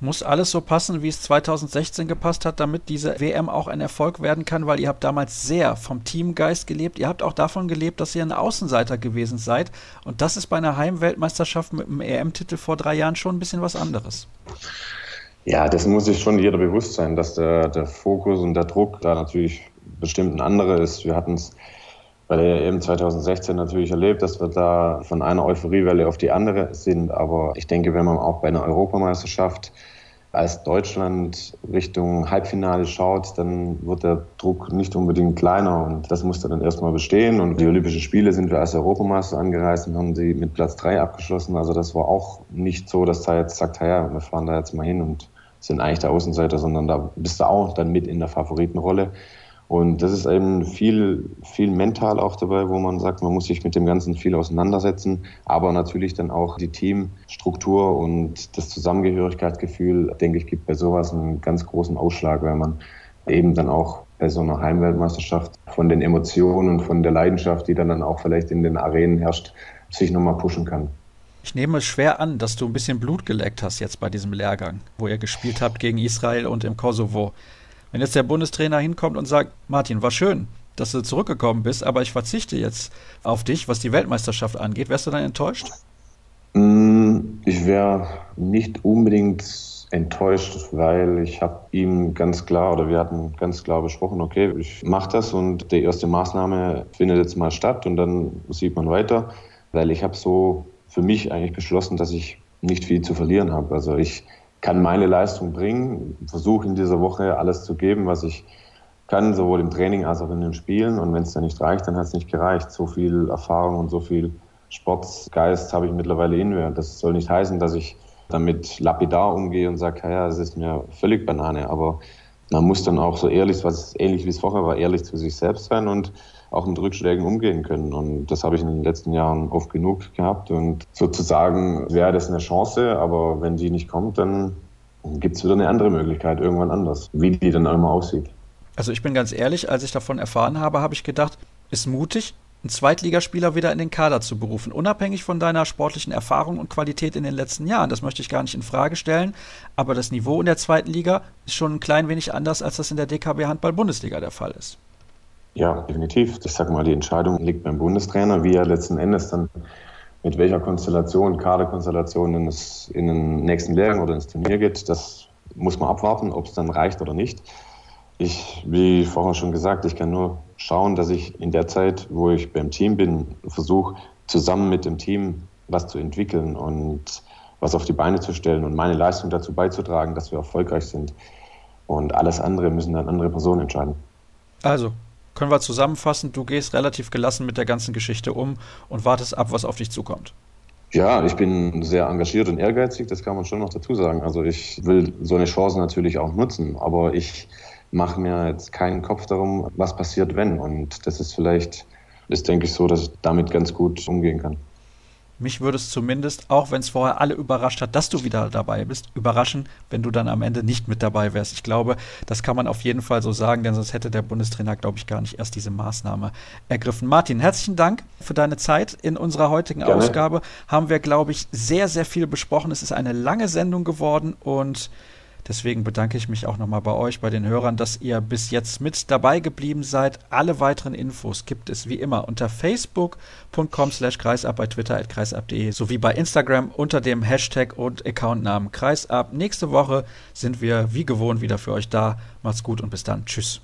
Muss alles so passen, wie es 2016 gepasst hat, damit diese WM auch ein Erfolg werden kann, weil ihr habt damals sehr vom Teamgeist gelebt. Ihr habt auch davon gelebt, dass ihr ein Außenseiter gewesen seid. Und das ist bei einer Heimweltmeisterschaft mit einem EM-Titel vor drei Jahren schon ein bisschen was anderes. Ja, das muss sich schon jeder bewusst sein, dass der, der Fokus und der Druck da natürlich bestimmt ein anderer ist. Wir hatten es bei der EM 2016 natürlich erlebt, dass wir da von einer Euphoriewelle auf die andere sind. Aber ich denke, wenn man auch bei einer Europameisterschaft als Deutschland Richtung Halbfinale schaut, dann wird der Druck nicht unbedingt kleiner und das musste dann erstmal bestehen. Und die Olympischen Spiele sind wir als Europameister angereist und haben sie mit Platz drei abgeschlossen. Also das war auch nicht so, dass da jetzt sagt, ja, wir fahren da jetzt mal hin und sind eigentlich der Außenseiter, sondern da bist du auch dann mit in der Favoritenrolle. Und das ist eben viel, viel mental auch dabei, wo man sagt, man muss sich mit dem Ganzen viel auseinandersetzen, aber natürlich dann auch die Teamstruktur und das Zusammengehörigkeitsgefühl, denke ich, gibt bei sowas einen ganz großen Ausschlag, weil man eben dann auch bei so einer Heimweltmeisterschaft von den Emotionen und von der Leidenschaft, die dann, dann auch vielleicht in den Arenen herrscht, sich nochmal pushen kann. Ich nehme es schwer an, dass du ein bisschen Blut geleckt hast jetzt bei diesem Lehrgang, wo ihr gespielt habt gegen Israel und im Kosovo. Wenn jetzt der Bundestrainer hinkommt und sagt, Martin, war schön, dass du zurückgekommen bist, aber ich verzichte jetzt auf dich, was die Weltmeisterschaft angeht, wärst du dann enttäuscht? Mm, ich wäre nicht unbedingt enttäuscht, weil ich habe ihm ganz klar oder wir hatten ganz klar besprochen, okay, ich mache das und die erste Maßnahme findet jetzt mal statt und dann sieht man weiter, weil ich habe so für mich eigentlich beschlossen, dass ich nicht viel zu verlieren habe. Also ich kann meine Leistung bringen, versuche in dieser Woche alles zu geben, was ich kann, sowohl im Training als auch in den Spielen. Und wenn es dann nicht reicht, dann hat es nicht gereicht. So viel Erfahrung und so viel Sportsgeist habe ich mittlerweile in mir. Das soll nicht heißen, dass ich damit lapidar umgehe und sage, ja, es ist mir völlig Banane. Aber man muss dann auch so ehrlich, was ähnlich wie es vorher war, ehrlich zu sich selbst sein und auch mit Rückschlägen umgehen können. Und das habe ich in den letzten Jahren oft genug gehabt. Und sozusagen wäre das eine Chance, aber wenn die nicht kommt, dann gibt es wieder eine andere Möglichkeit, irgendwann anders, wie die dann immer aussieht. Also ich bin ganz ehrlich, als ich davon erfahren habe, habe ich gedacht, ist mutig, einen Zweitligaspieler wieder in den Kader zu berufen, unabhängig von deiner sportlichen Erfahrung und Qualität in den letzten Jahren. Das möchte ich gar nicht in Frage stellen, aber das Niveau in der zweiten Liga ist schon ein klein wenig anders, als das in der DKB Handball Bundesliga der Fall ist. Ja, definitiv. Ich sage mal, die Entscheidung liegt beim Bundestrainer, wie er letzten Endes dann mit welcher Konstellation, Kaderkonstellation in, das, in den nächsten Lehrgang oder ins Turnier geht. Das muss man abwarten, ob es dann reicht oder nicht. Ich, wie vorher schon gesagt, ich kann nur schauen, dass ich in der Zeit, wo ich beim Team bin, versuche, zusammen mit dem Team was zu entwickeln und was auf die Beine zu stellen und meine Leistung dazu beizutragen, dass wir erfolgreich sind. Und alles andere müssen dann andere Personen entscheiden. Also, können wir zusammenfassen, du gehst relativ gelassen mit der ganzen Geschichte um und wartest ab, was auf dich zukommt. Ja, ich bin sehr engagiert und ehrgeizig, das kann man schon noch dazu sagen. Also ich will so eine Chance natürlich auch nutzen, aber ich mache mir jetzt keinen Kopf darum, was passiert, wenn. Und das ist vielleicht, ist denke ich so, dass ich damit ganz gut umgehen kann. Mich würde es zumindest, auch wenn es vorher alle überrascht hat, dass du wieder dabei bist, überraschen, wenn du dann am Ende nicht mit dabei wärst. Ich glaube, das kann man auf jeden Fall so sagen, denn sonst hätte der Bundestrainer, glaube ich, gar nicht erst diese Maßnahme ergriffen. Martin, herzlichen Dank für deine Zeit. In unserer heutigen Gerne. Ausgabe haben wir, glaube ich, sehr, sehr viel besprochen. Es ist eine lange Sendung geworden und Deswegen bedanke ich mich auch nochmal bei euch, bei den Hörern, dass ihr bis jetzt mit dabei geblieben seid. Alle weiteren Infos gibt es wie immer unter facebook.com slash kreisab, bei Twitter at kreisab.de sowie bei Instagram unter dem Hashtag und Accountnamen kreisab. Nächste Woche sind wir wie gewohnt wieder für euch da. Macht's gut und bis dann. Tschüss.